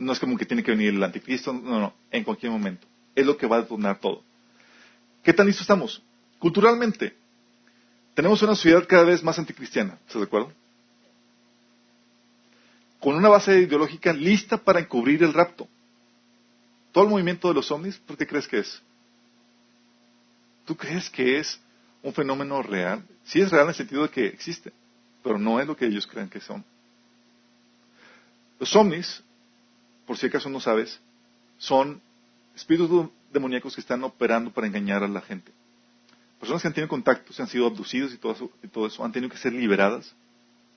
No es como que tiene que venir el anticristo, no, no, en cualquier momento. Es lo que va a detonar todo. ¿Qué tan listos estamos? Culturalmente, tenemos una sociedad cada vez más anticristiana, ¿estás de acuerdo? Con una base ideológica lista para encubrir el rapto. Todo el movimiento de los ovnis, ¿por qué crees que es? ¿Tú crees que es un fenómeno real? Sí es real en el sentido de que existe, pero no es lo que ellos creen que son. Los ovnis, por si acaso no sabes, son espíritus demoníacos que están operando para engañar a la gente. Personas que han tenido contacto, se han sido abducidos y todo, eso, y todo eso, han tenido que ser liberadas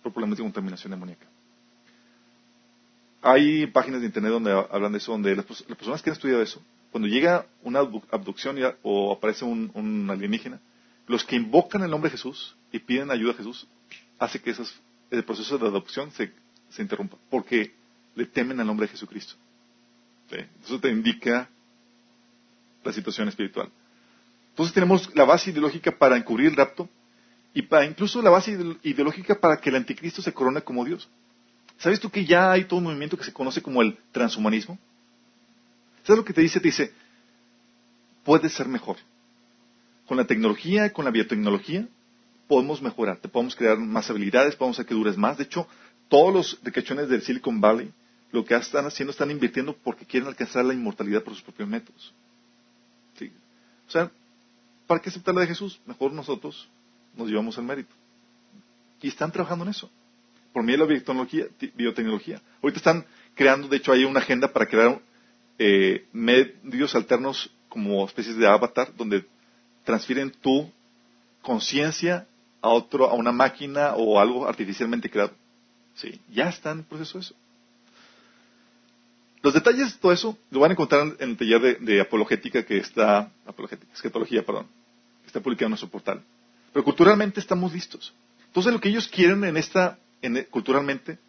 por problemas de contaminación demoníaca. Hay páginas de internet donde hablan de eso, donde las, personas que han estudiado eso, cuando llega una abducción o aparece un, alienígena, los que invocan el nombre de Jesús y piden ayuda a Jesús, hace que el proceso de adopción se, se interrumpa, porque le temen al nombre de Jesucristo. Eso te indica la situación espiritual. Entonces tenemos la base ideológica para encubrir el rapto y para incluso la base ideológica para que el anticristo se corone como Dios. ¿Sabes tú que ya hay todo un movimiento que se conoce como el transhumanismo? ¿Sabes lo que te dice? Te dice, puedes ser mejor. Con la tecnología, con la biotecnología, podemos mejorar, te podemos crear más habilidades, podemos hacer que dures más. De hecho, todos los ricachones del Silicon Valley lo que están haciendo están invirtiendo porque quieren alcanzar la inmortalidad por sus propios métodos. O sea, ¿para qué aceptar la de Jesús? Mejor nosotros nos llevamos el mérito. Y están trabajando en eso por medio de la biotecnología. Ahorita están creando, de hecho, hay una agenda para crear eh, medios alternos como especies de avatar, donde transfieren tu conciencia a otro, a una máquina o algo artificialmente creado. Sí, ya está en proceso eso. Los detalles de todo eso lo van a encontrar en el taller de, apologética que está, apologética, escatología, perdón, que está publicado en nuestro portal. Pero culturalmente estamos listos. Entonces lo que ellos quieren en esta culturalmente,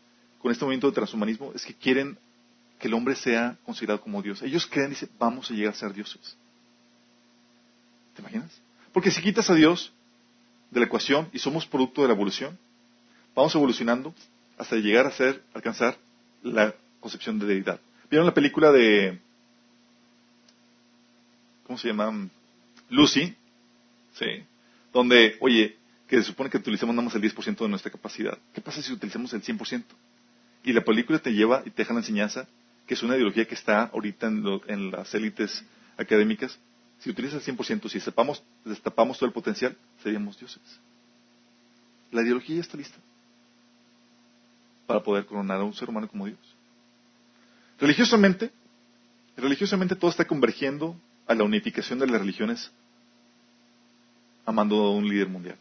con este movimiento de transhumanismo, es que quieren que el hombre sea considerado como Dios. Ellos creen, dicen, vamos a llegar a ser dioses. ¿Te imaginas? Porque si quitas a Dios de la ecuación y somos producto de la evolución, vamos evolucionando hasta llegar a ser, alcanzar la concepción de deidad. ¿Vieron la película de, ¿cómo se llama? Lucy, sí, donde, oye, que se supone que utilicemos nada más el 10% de nuestra capacidad. ¿Qué pasa si utilizamos el 100%? Y la película te lleva y te deja la enseñanza, que es una ideología que está ahorita en, las élites académicas. Si utilizas el 100%, si destapamos todo el potencial, seríamos dioses. La ideología ya está lista. para poder coronar a un ser humano como Dios. Religiosamente, religiosamente todo está convergiendo a la unificación de las religiones amando a un líder mundial.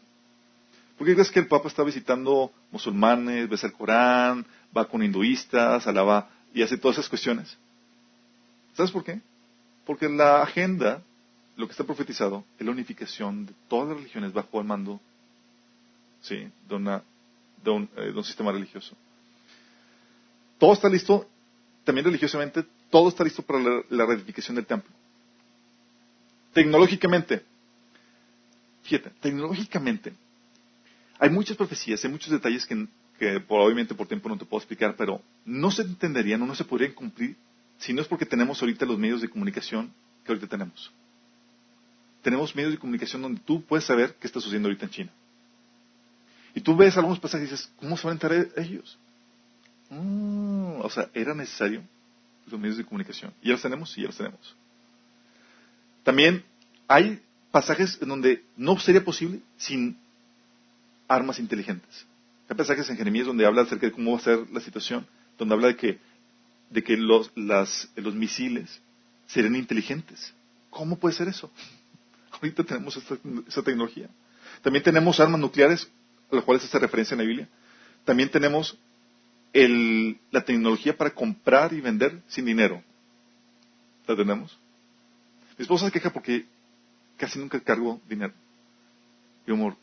¿Por qué crees que el Papa está visitando musulmanes, besa el Corán, va con hinduistas, alaba y hace todas esas cuestiones? ¿Sabes por qué? Porque la agenda, lo que está profetizado, es la unificación de todas las religiones bajo el mando ¿sí? de, una, un, eh, de un sistema religioso. Todo está listo, también religiosamente, todo está listo para la, reedificación del templo. Tecnológicamente, fíjate, tecnológicamente, hay muchas profecías, hay muchos detalles que, probablemente por tiempo no te puedo explicar, pero no se entenderían o no se podrían cumplir si no es porque tenemos ahorita los medios de comunicación que ahorita tenemos. Tenemos medios de comunicación donde tú puedes saber qué está sucediendo ahorita en China. Y tú ves algunos pasajes y dices, ¿cómo se van a enterar ellos? Mm, o sea, era necesario los medios de comunicación. ¿Y ya los tenemos? Sí, ya los tenemos. También hay pasajes en donde no sería posible sin armas inteligentes. Hay pasajes en Jeremías donde habla acerca de cómo va a ser la situación, donde habla de que, de que los, los misiles serían inteligentes. ¿Cómo puede ser eso? Ahorita tenemos esa tecnología. También tenemos armas nucleares, a las cuales hace referencia en la Biblia. También tenemos el, la tecnología para comprar y vender sin dinero. ¿La tenemos? Mi esposa se queja porque casi nunca cargo dinero. Y amor,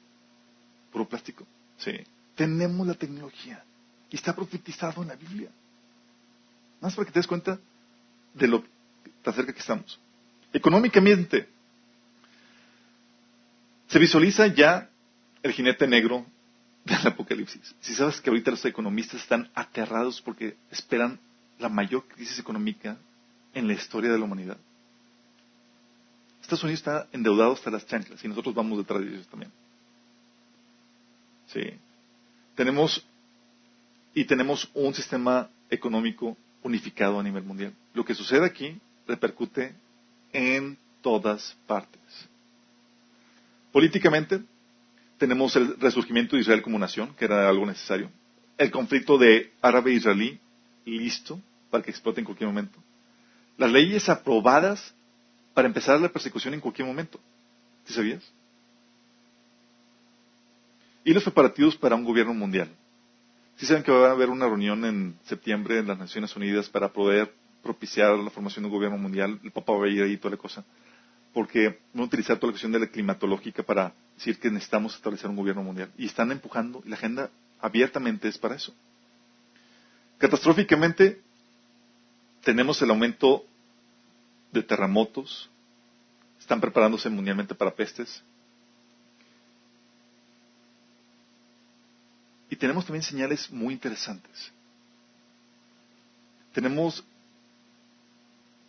puro plástico. Sí. Tenemos la tecnología. Y está profetizado en la Biblia. Más para que te des cuenta de lo tan cerca que estamos. Económicamente, se visualiza ya el jinete negro del Apocalipsis. Si sabes que ahorita los economistas están aterrados porque esperan la mayor crisis económica en la historia de la humanidad. Estados Unidos está endeudado hasta las chanclas y nosotros vamos detrás de ellos también. Sí. Tenemos, y tenemos un sistema económico unificado a nivel mundial. Lo que sucede aquí repercute en todas partes. Políticamente, tenemos el resurgimiento de Israel como nación, que era algo necesario. El conflicto de árabe-israelí, listo para que explote en cualquier momento. Las leyes aprobadas para empezar la persecución en cualquier momento. ¿Sí sabías? y los preparativos para un gobierno mundial. Si saben que va a haber una reunión en septiembre en las Naciones Unidas para poder propiciar la formación de un gobierno mundial. El Papa va a ir ahí toda la cosa. Porque van a utilizar toda la cuestión de la climatológica para decir que necesitamos establecer un gobierno mundial. Y están empujando, la agenda abiertamente es para eso. Catastróficamente, tenemos el aumento de terremotos, están preparándose mundialmente para pestes, Y tenemos también señales muy interesantes. Tenemos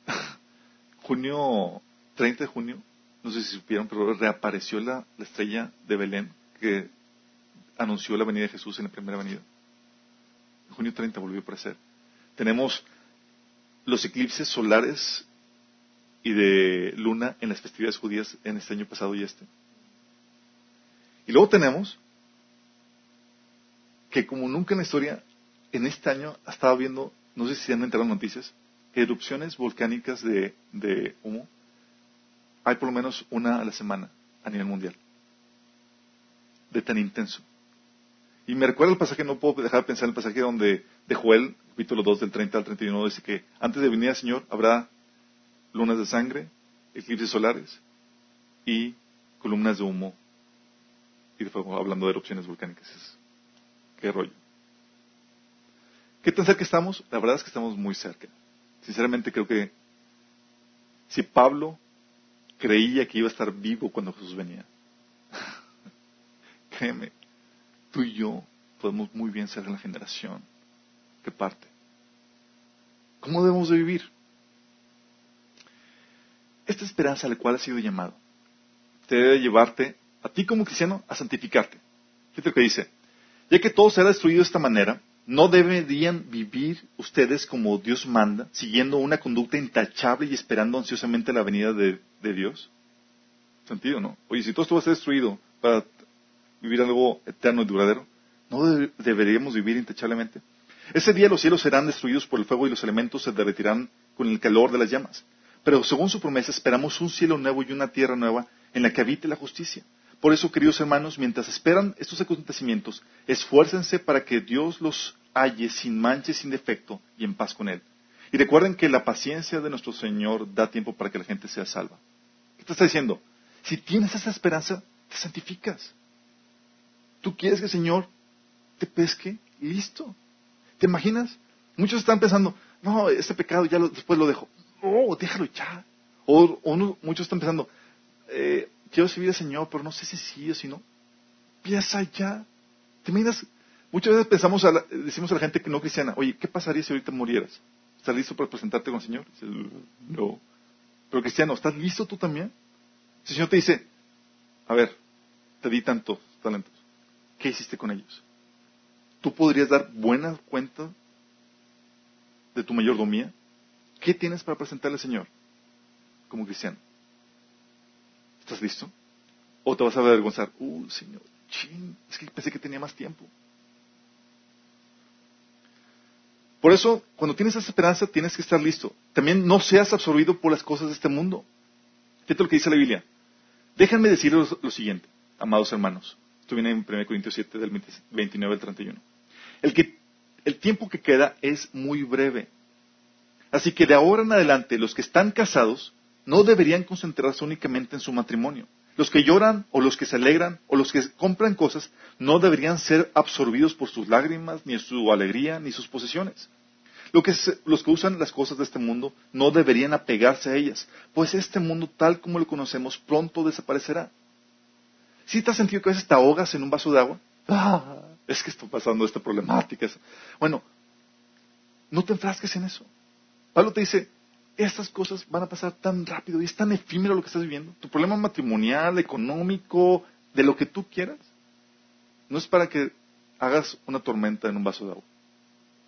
junio, 30 de junio, no sé si supieron, pero reapareció la, estrella de Belén que anunció la venida de Jesús en la primera venida. junio 30 volvió a aparecer. Tenemos los eclipses solares y de luna en las festividades judías en este año pasado y este. Y luego tenemos que como nunca en la historia, en este año ha estado viendo, no sé si han enterado noticias, erupciones volcánicas de, humo. Hay por lo menos una a la semana a nivel mundial. De tan intenso. Y me recuerda el pasaje, no puedo dejar de pensar en el pasaje donde de Joel, capítulo 2 del 30 al 31, dice que antes de venir al Señor habrá lunas de sangre, eclipses solares y columnas de humo y de fuego, hablando de erupciones volcánicas. ¿Qué rollo? ¿Qué tan cerca estamos? La verdad es que estamos muy cerca. Sinceramente creo que si Pablo creía que iba a estar vivo cuando Jesús venía, créeme, tú y yo podemos muy bien ser la generación que parte. ¿Cómo debemos de vivir? Esta esperanza a la cual has sido llamado te debe llevarte, a ti como cristiano, a santificarte. Fíjate lo que dice, ya que todo será destruido de esta manera, ¿no deberían vivir ustedes como Dios manda, siguiendo una conducta intachable y esperando ansiosamente la venida de, Dios? ¿Sentido, no? Oye, si todo esto va a ser destruido para vivir algo eterno y duradero, ¿no deberíamos vivir intachablemente? Ese día los cielos serán destruidos por el fuego y los elementos se derretirán con el calor de las llamas. Pero según su promesa esperamos un cielo nuevo y una tierra nueva en la que habite la justicia. Por eso, queridos hermanos, mientras esperan estos acontecimientos, esfuércense para que Dios los halle sin mancha y sin defecto y en paz con Él. Y recuerden que la paciencia de nuestro Señor da tiempo para que la gente sea salva. ¿Qué te está diciendo? Si tienes esa esperanza, te santificas. ¿Tú quieres que el Señor te pesque? Listo. ¿Te imaginas? Muchos están pensando, no, este pecado ya después lo dejo. No, déjalo ya. O, muchos están pensando, eh, quiero servir al Señor, pero no sé si sí o si no. Piensa ya. ¿Te? Muchas veces pensamos, decimos a la gente que no cristiana, oye, ¿qué pasaría si ahorita murieras? ¿Estás listo para presentarte con el Señor? no. Pero cristiano, ¿estás listo tú también? Si el Señor te dice, a ver, te di tantos talentos, ¿qué hiciste con ellos? ¿Tú podrías dar buena cuenta de tu mayordomía? ¿Qué tienes para presentarle al Señor como cristiano? ¿Estás listo? ¿O te vas a avergonzar? Uh, Señor, ching, es que pensé que tenía más tiempo. Por eso, cuando tienes esa esperanza, tienes que estar listo. También no seas absorbido por las cosas de este mundo. Fíjate lo que dice la Biblia. Déjenme deciros lo siguiente, amados hermanos. Esto viene en 1 Corintios 7, del 29 al 31. El, que, el tiempo que queda es muy breve. Así que de ahora en adelante, los que están casados no deberían concentrarse únicamente en su matrimonio. Los que lloran o los que se alegran o los que compran cosas no deberían ser absorbidos por sus lágrimas, ni su alegría, ni sus posesiones. los que usan las cosas de este mundo no deberían apegarse a ellas, pues este mundo tal como lo conocemos pronto desaparecerá. Si te has sentido que a veces te ahogas en un vaso de agua, ah, es que está pasando esta problemática. Bueno, no te enfrasques en eso. Pablo te dice, estas cosas van a pasar tan rápido y es tan efímero lo que estás viviendo. Tu problema matrimonial, económico, de lo que tú quieras, no es para que hagas una tormenta en un vaso de agua.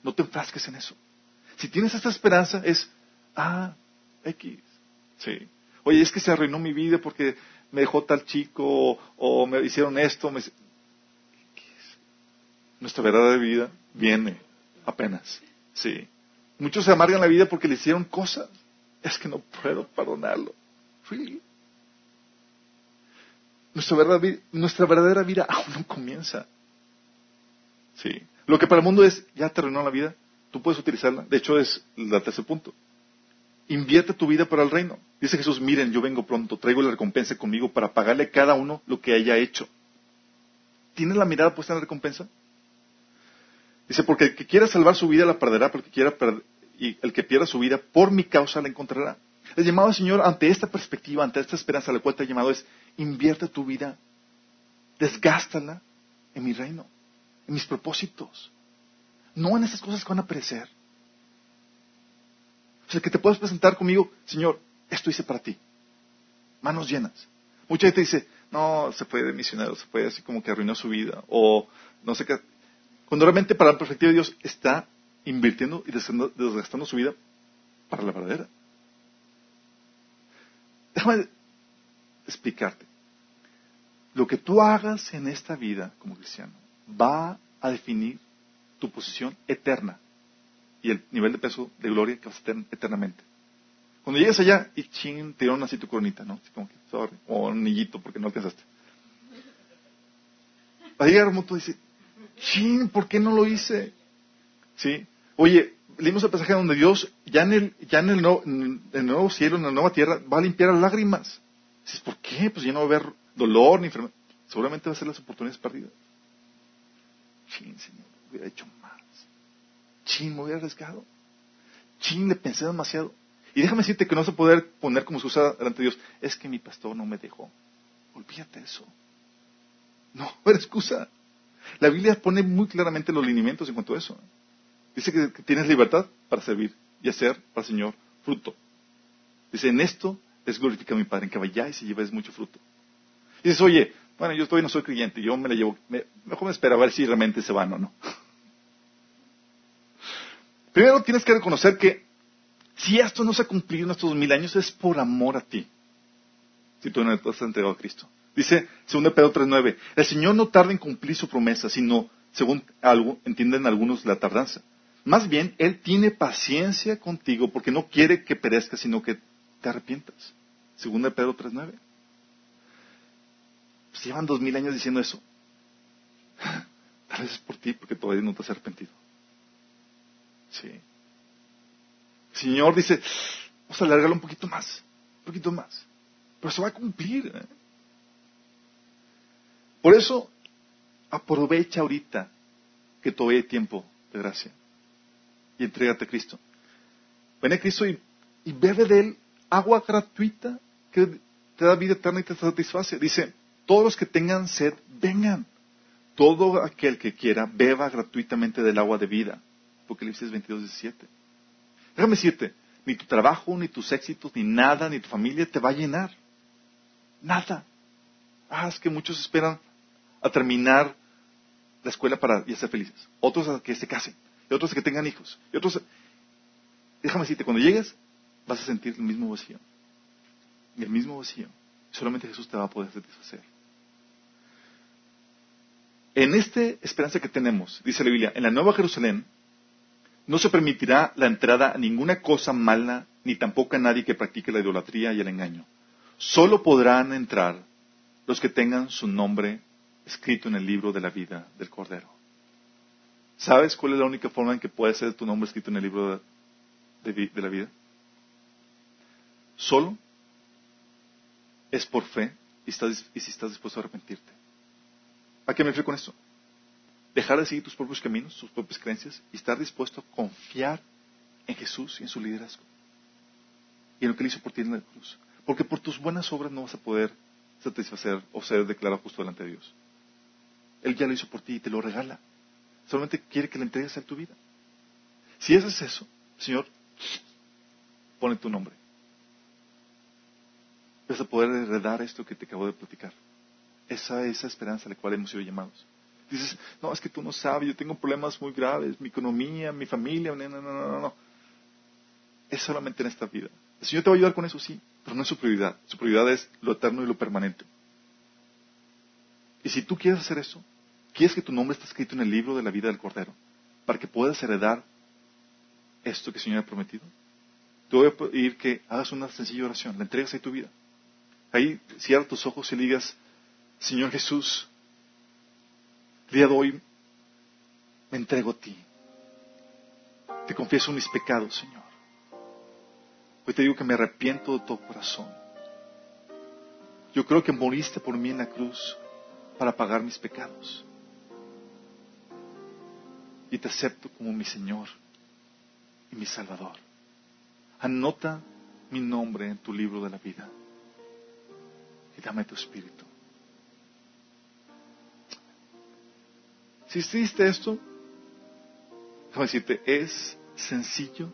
No te enfrasques en eso. Si tienes esta esperanza, es, ah, X. Sí. Oye, es que se arruinó mi vida porque me dejó tal chico o, me hicieron esto. Me... Nuestra verdadera vida viene apenas. Sí. Muchos se amargan la vida porque le hicieron cosas. Es que no puedo perdonarlo. Nuestra, verdadera, nuestra verdadera vida aún no comienza. Sí. Lo que para el mundo es, ya terminó la vida, tú puedes utilizarla. De hecho, es el tercer punto. Invierte tu vida para el reino. Dice Jesús, miren, yo vengo pronto, traigo la recompensa conmigo para pagarle a cada uno lo que haya hecho. ¿Tienes la mirada puesta en la recompensa? Dice, porque el que quiera salvar su vida la perderá, pero el que quiera y el que pierda su vida por mi causa la encontrará. El llamado Señor ante esta perspectiva, ante esta esperanza a la cual te ha llamado es, invierte tu vida, desgástala en mi reino, en mis propósitos, no en esas cosas que van a perecer. O sea, que te puedas presentar conmigo, Señor, esto hice para ti. Manos llenas. Mucha gente dice, no, se fue de misionero, se fue así como que arruinó su vida, o no sé qué. Cuando realmente para la perspectiva de Dios está invirtiendo y desgastando su vida para la verdadera. Déjame explicarte. Lo que tú hagas en esta vida como cristiano va a definir tu posición eterna y el nivel de peso de gloria que vas a tener eternamente. Cuando llegues allá y ching, te dieron así tu coronita, ¿no? Así como que, sorry, o un porque no alcanzaste. Va a llegar un momento y dice, chin, ¿por qué no lo hice? ¿Sí? Oye, leímos el pasaje donde Dios, ya en el, nuevo, cielo, en la nueva tierra, va a limpiar las lágrimas. Dices, ¿por qué? Pues ya no va a haber dolor ni enfermedad. Seguramente va a ser las oportunidades perdidas. Chin, Señor, hubiera hecho más. Chin, me hubiera arriesgado. Chin, le pensé demasiado. Y déjame decirte que no se puede poder poner como se usa delante de Dios. Es que mi pastor no me dejó. Olvídate de eso. No, no excusa. La Biblia pone muy claramente los lineamientos en cuanto a eso. Dice que, tienes libertad para servir y hacer para el Señor fruto. Dice, en esto es glorificar a mi Padre, en que vayáis y lleváis mucho fruto. Y dices, oye, bueno, yo todavía no soy creyente, yo me la llevo, mejor me espera a ver si realmente se van o no. Primero tienes que reconocer que si esto no se ha cumplido en estos dos mil años es por amor a ti. Si tú no has entregado a Cristo. Dice 2 Pedro 3.9, el Señor no tarda en cumplir su promesa, sino, según algo, entienden algunos, la tardanza. Más bien, Él tiene paciencia contigo porque no quiere que perezcas, sino que te arrepientas. Segunda de Pedro 3.9. Pues llevan dos mil años diciendo eso. Tal vez es por ti, porque todavía no te has arrepentido. Sí. El Señor dice, vamos a alargarlo un poquito más, un poquito más. Pero se va a cumplir. ¿eh? Por eso, aprovecha ahorita que todavía hay tiempo de gracia y entrégate a Cristo. Ven a Cristo y, bebe de Él agua gratuita que te da vida eterna y te satisface. Dice, todos los que tengan sed, vengan. Todo aquel que quiera, beba gratuitamente del agua de vida. Apocalipsis 22, 17. Déjame decirte, ni tu trabajo, ni tus éxitos, ni nada, ni tu familia te va a llenar. Nada. Ah, es que muchos esperan a terminar la escuela para ya ser felices. Otros a que se casen. Y otros a que tengan hijos. Y otros... Déjame decirte, cuando llegues, vas a sentir el mismo vacío. Y el mismo vacío. Solamente Jesús te va a poder satisfacer. En esta esperanza que tenemos, dice la Biblia, en la Nueva Jerusalén no se permitirá la entrada a ninguna cosa mala, ni tampoco a nadie que practique la idolatría y el engaño. Solo podrán entrar los que tengan su nombre escrito en el libro de la vida del Cordero. ¿Sabes cuál es la única forma en que puede ser tu nombre escrito en el libro de, la vida? Solo es por fe y, y si estás dispuesto a arrepentirte. ¿A qué me refiero con esto? Dejar de seguir tus propios caminos, tus propias creencias y estar dispuesto a confiar en Jesús y en su liderazgo. Y en lo que Él hizo por ti en la cruz. Porque por tus buenas obras no vas a poder satisfacer o ser declarado justo delante de Dios. Él ya lo hizo por ti y te lo regala. Solamente quiere que le entregues a tu vida. Si haces eso, Señor, pone tu nombre. Vas a poder heredar esto que te acabo de platicar. Esa esa esperanza a la cual hemos sido llamados. Dices, no, es que tú no sabes, yo tengo problemas muy graves, mi economía, mi familia, no, no, no, no, no. Es solamente en esta vida. El Señor te va a ayudar con eso, sí, pero no es su prioridad. Su prioridad es lo eterno y lo permanente. Y si tú quieres hacer eso, quieres que tu nombre esté escrito en el libro de la vida del Cordero, para que puedas heredar esto que el Señor ha prometido, te voy a pedir que hagas una sencilla oración, la entregas ahí tu vida. Ahí cierra tus ojos y digas, Señor Jesús, el día de hoy me entrego a ti. Te confieso mis pecados, Señor. Hoy te digo que me arrepiento de todo corazón. Yo creo que moriste por mí en la cruz para pagar mis pecados. Y te acepto como mi Señor y mi Salvador. Anota mi nombre en tu libro de la vida y dame tu espíritu. Si hiciste esto, déjame decirte, es sencillo,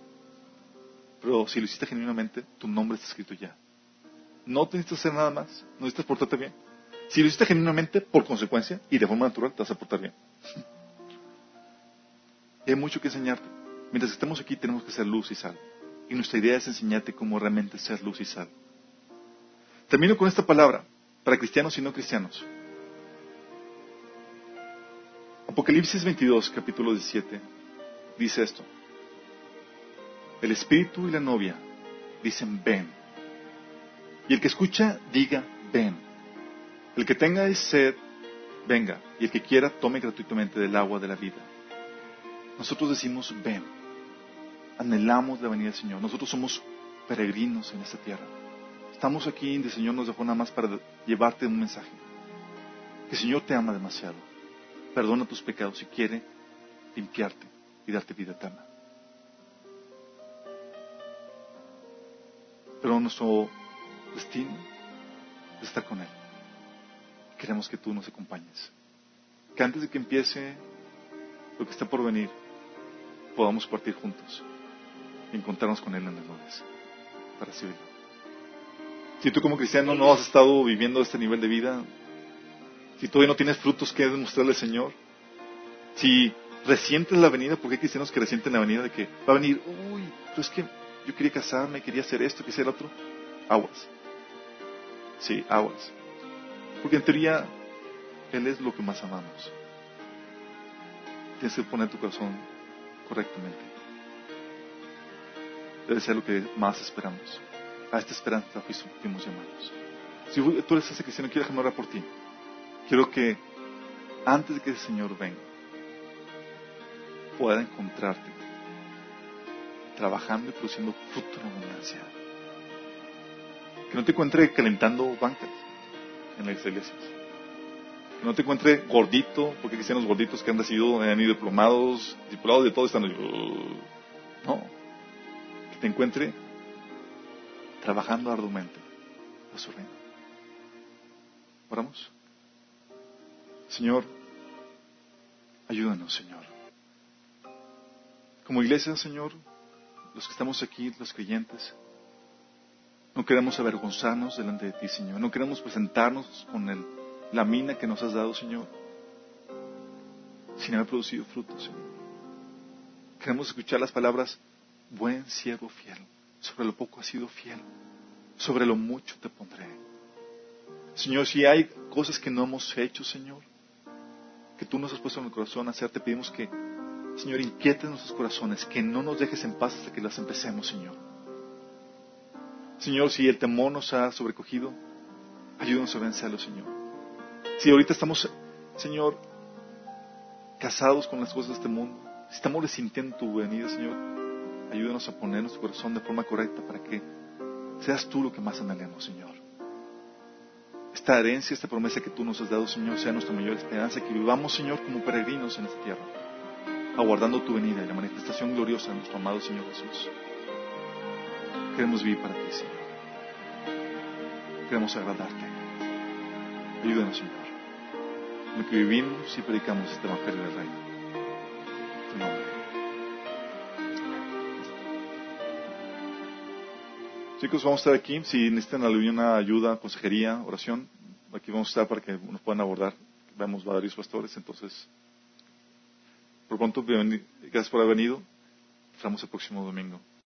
pero si lo hiciste genuinamente, tu nombre está escrito ya. No te necesitas hacer nada más, no necesitas portarte bien. Si lo hiciste genuinamente, por consecuencia y de forma natural, te vas a portar bien. Hay mucho que enseñarte. Mientras estemos aquí, tenemos que ser luz y sal. Y nuestra idea es enseñarte cómo realmente ser luz y sal. Termino con esta palabra, para cristianos y no cristianos. Apocalipsis 22, capítulo 17, dice esto. El espíritu y la novia dicen ven. Y el que escucha, diga ven. El que tenga sed, venga. Y el que quiera, tome gratuitamente del agua de la vida. Nosotros decimos ven. Anhelamos la venida del Señor. Nosotros somos peregrinos en esta tierra. Estamos aquí y el Señor nos dejó nada más para llevarte un mensaje. Que el Señor te ama demasiado perdona tus pecados y quiere limpiarte y darte vida eterna. Pero nuestro destino es estar con Él. Queremos que tú nos acompañes. Que antes de que empiece lo que está por venir, podamos partir juntos y encontrarnos con Él en las nubes para recibirlo. Si tú como cristiano no has estado viviendo este nivel de vida, si todavía no tienes frutos que demostrarle al Señor, si resientes la venida, porque hay cristianos que resienten la venida de que va a venir, uy, pues es que yo quería casarme, quería hacer esto, quería hacer otro, aguas. Sí, aguas. Porque en teoría, Él es lo que más amamos. Tienes que poner tu corazón correctamente. Debe ser lo que más esperamos. A esta esperanza fuimos llamados. Si tú eres ese cristiano, quiero dejarme orar por ti. Quiero que antes de que el Señor venga, pueda encontrarte trabajando y produciendo fruto en abundancia. Que no te encuentre calentando bancas en las iglesias. No te encuentre gordito, porque los gorditos que han decidido, han ido diplomados, diplomados de todo, están... No. Que te encuentre trabajando arduamente a su reino. Oramos. Señor, ayúdanos, Señor. Como iglesia, Señor, los que estamos aquí, los creyentes, no queremos avergonzarnos delante de ti, Señor. No queremos presentarnos con el, la mina que nos has dado, Señor, sin haber producido frutos, Señor. Queremos escuchar las palabras, buen siervo fiel. Sobre lo poco has sido fiel. Sobre lo mucho te pondré. Señor, si hay cosas que no hemos hecho, Señor, que tú nos has puesto en el corazón a hacer, te pedimos que, Señor, inquietes nuestros corazones, que no nos dejes en paz hasta que las empecemos, Señor. Señor, si el temor nos ha sobrecogido, ayúdanos a vencerlo, Señor. Si ahorita estamos, Señor, casados con las cosas de este mundo, si estamos resintiendo tu venida, Señor, ayúdanos a poner nuestro corazón de forma correcta para que seas tú lo que más anhelemos, Señor. Esta herencia, esta promesa que tú nos has dado, Señor, sea nuestra mayor esperanza, que vivamos, Señor, como peregrinos en esta tierra, aguardando tu venida y la manifestación gloriosa de nuestro amado Señor Jesús. Queremos vivir para ti, Señor. Queremos agradarte. Ayúdanos, Señor. En que vivimos y predicamos este Evangelio del Reino. Tu nombre. Chicos, vamos a estar aquí. Si necesitan alguna ayuda, consejería, oración, aquí vamos a estar para que nos puedan abordar. Vemos varios pastores, entonces, por pronto, gracias por haber venido. Estamos el próximo domingo.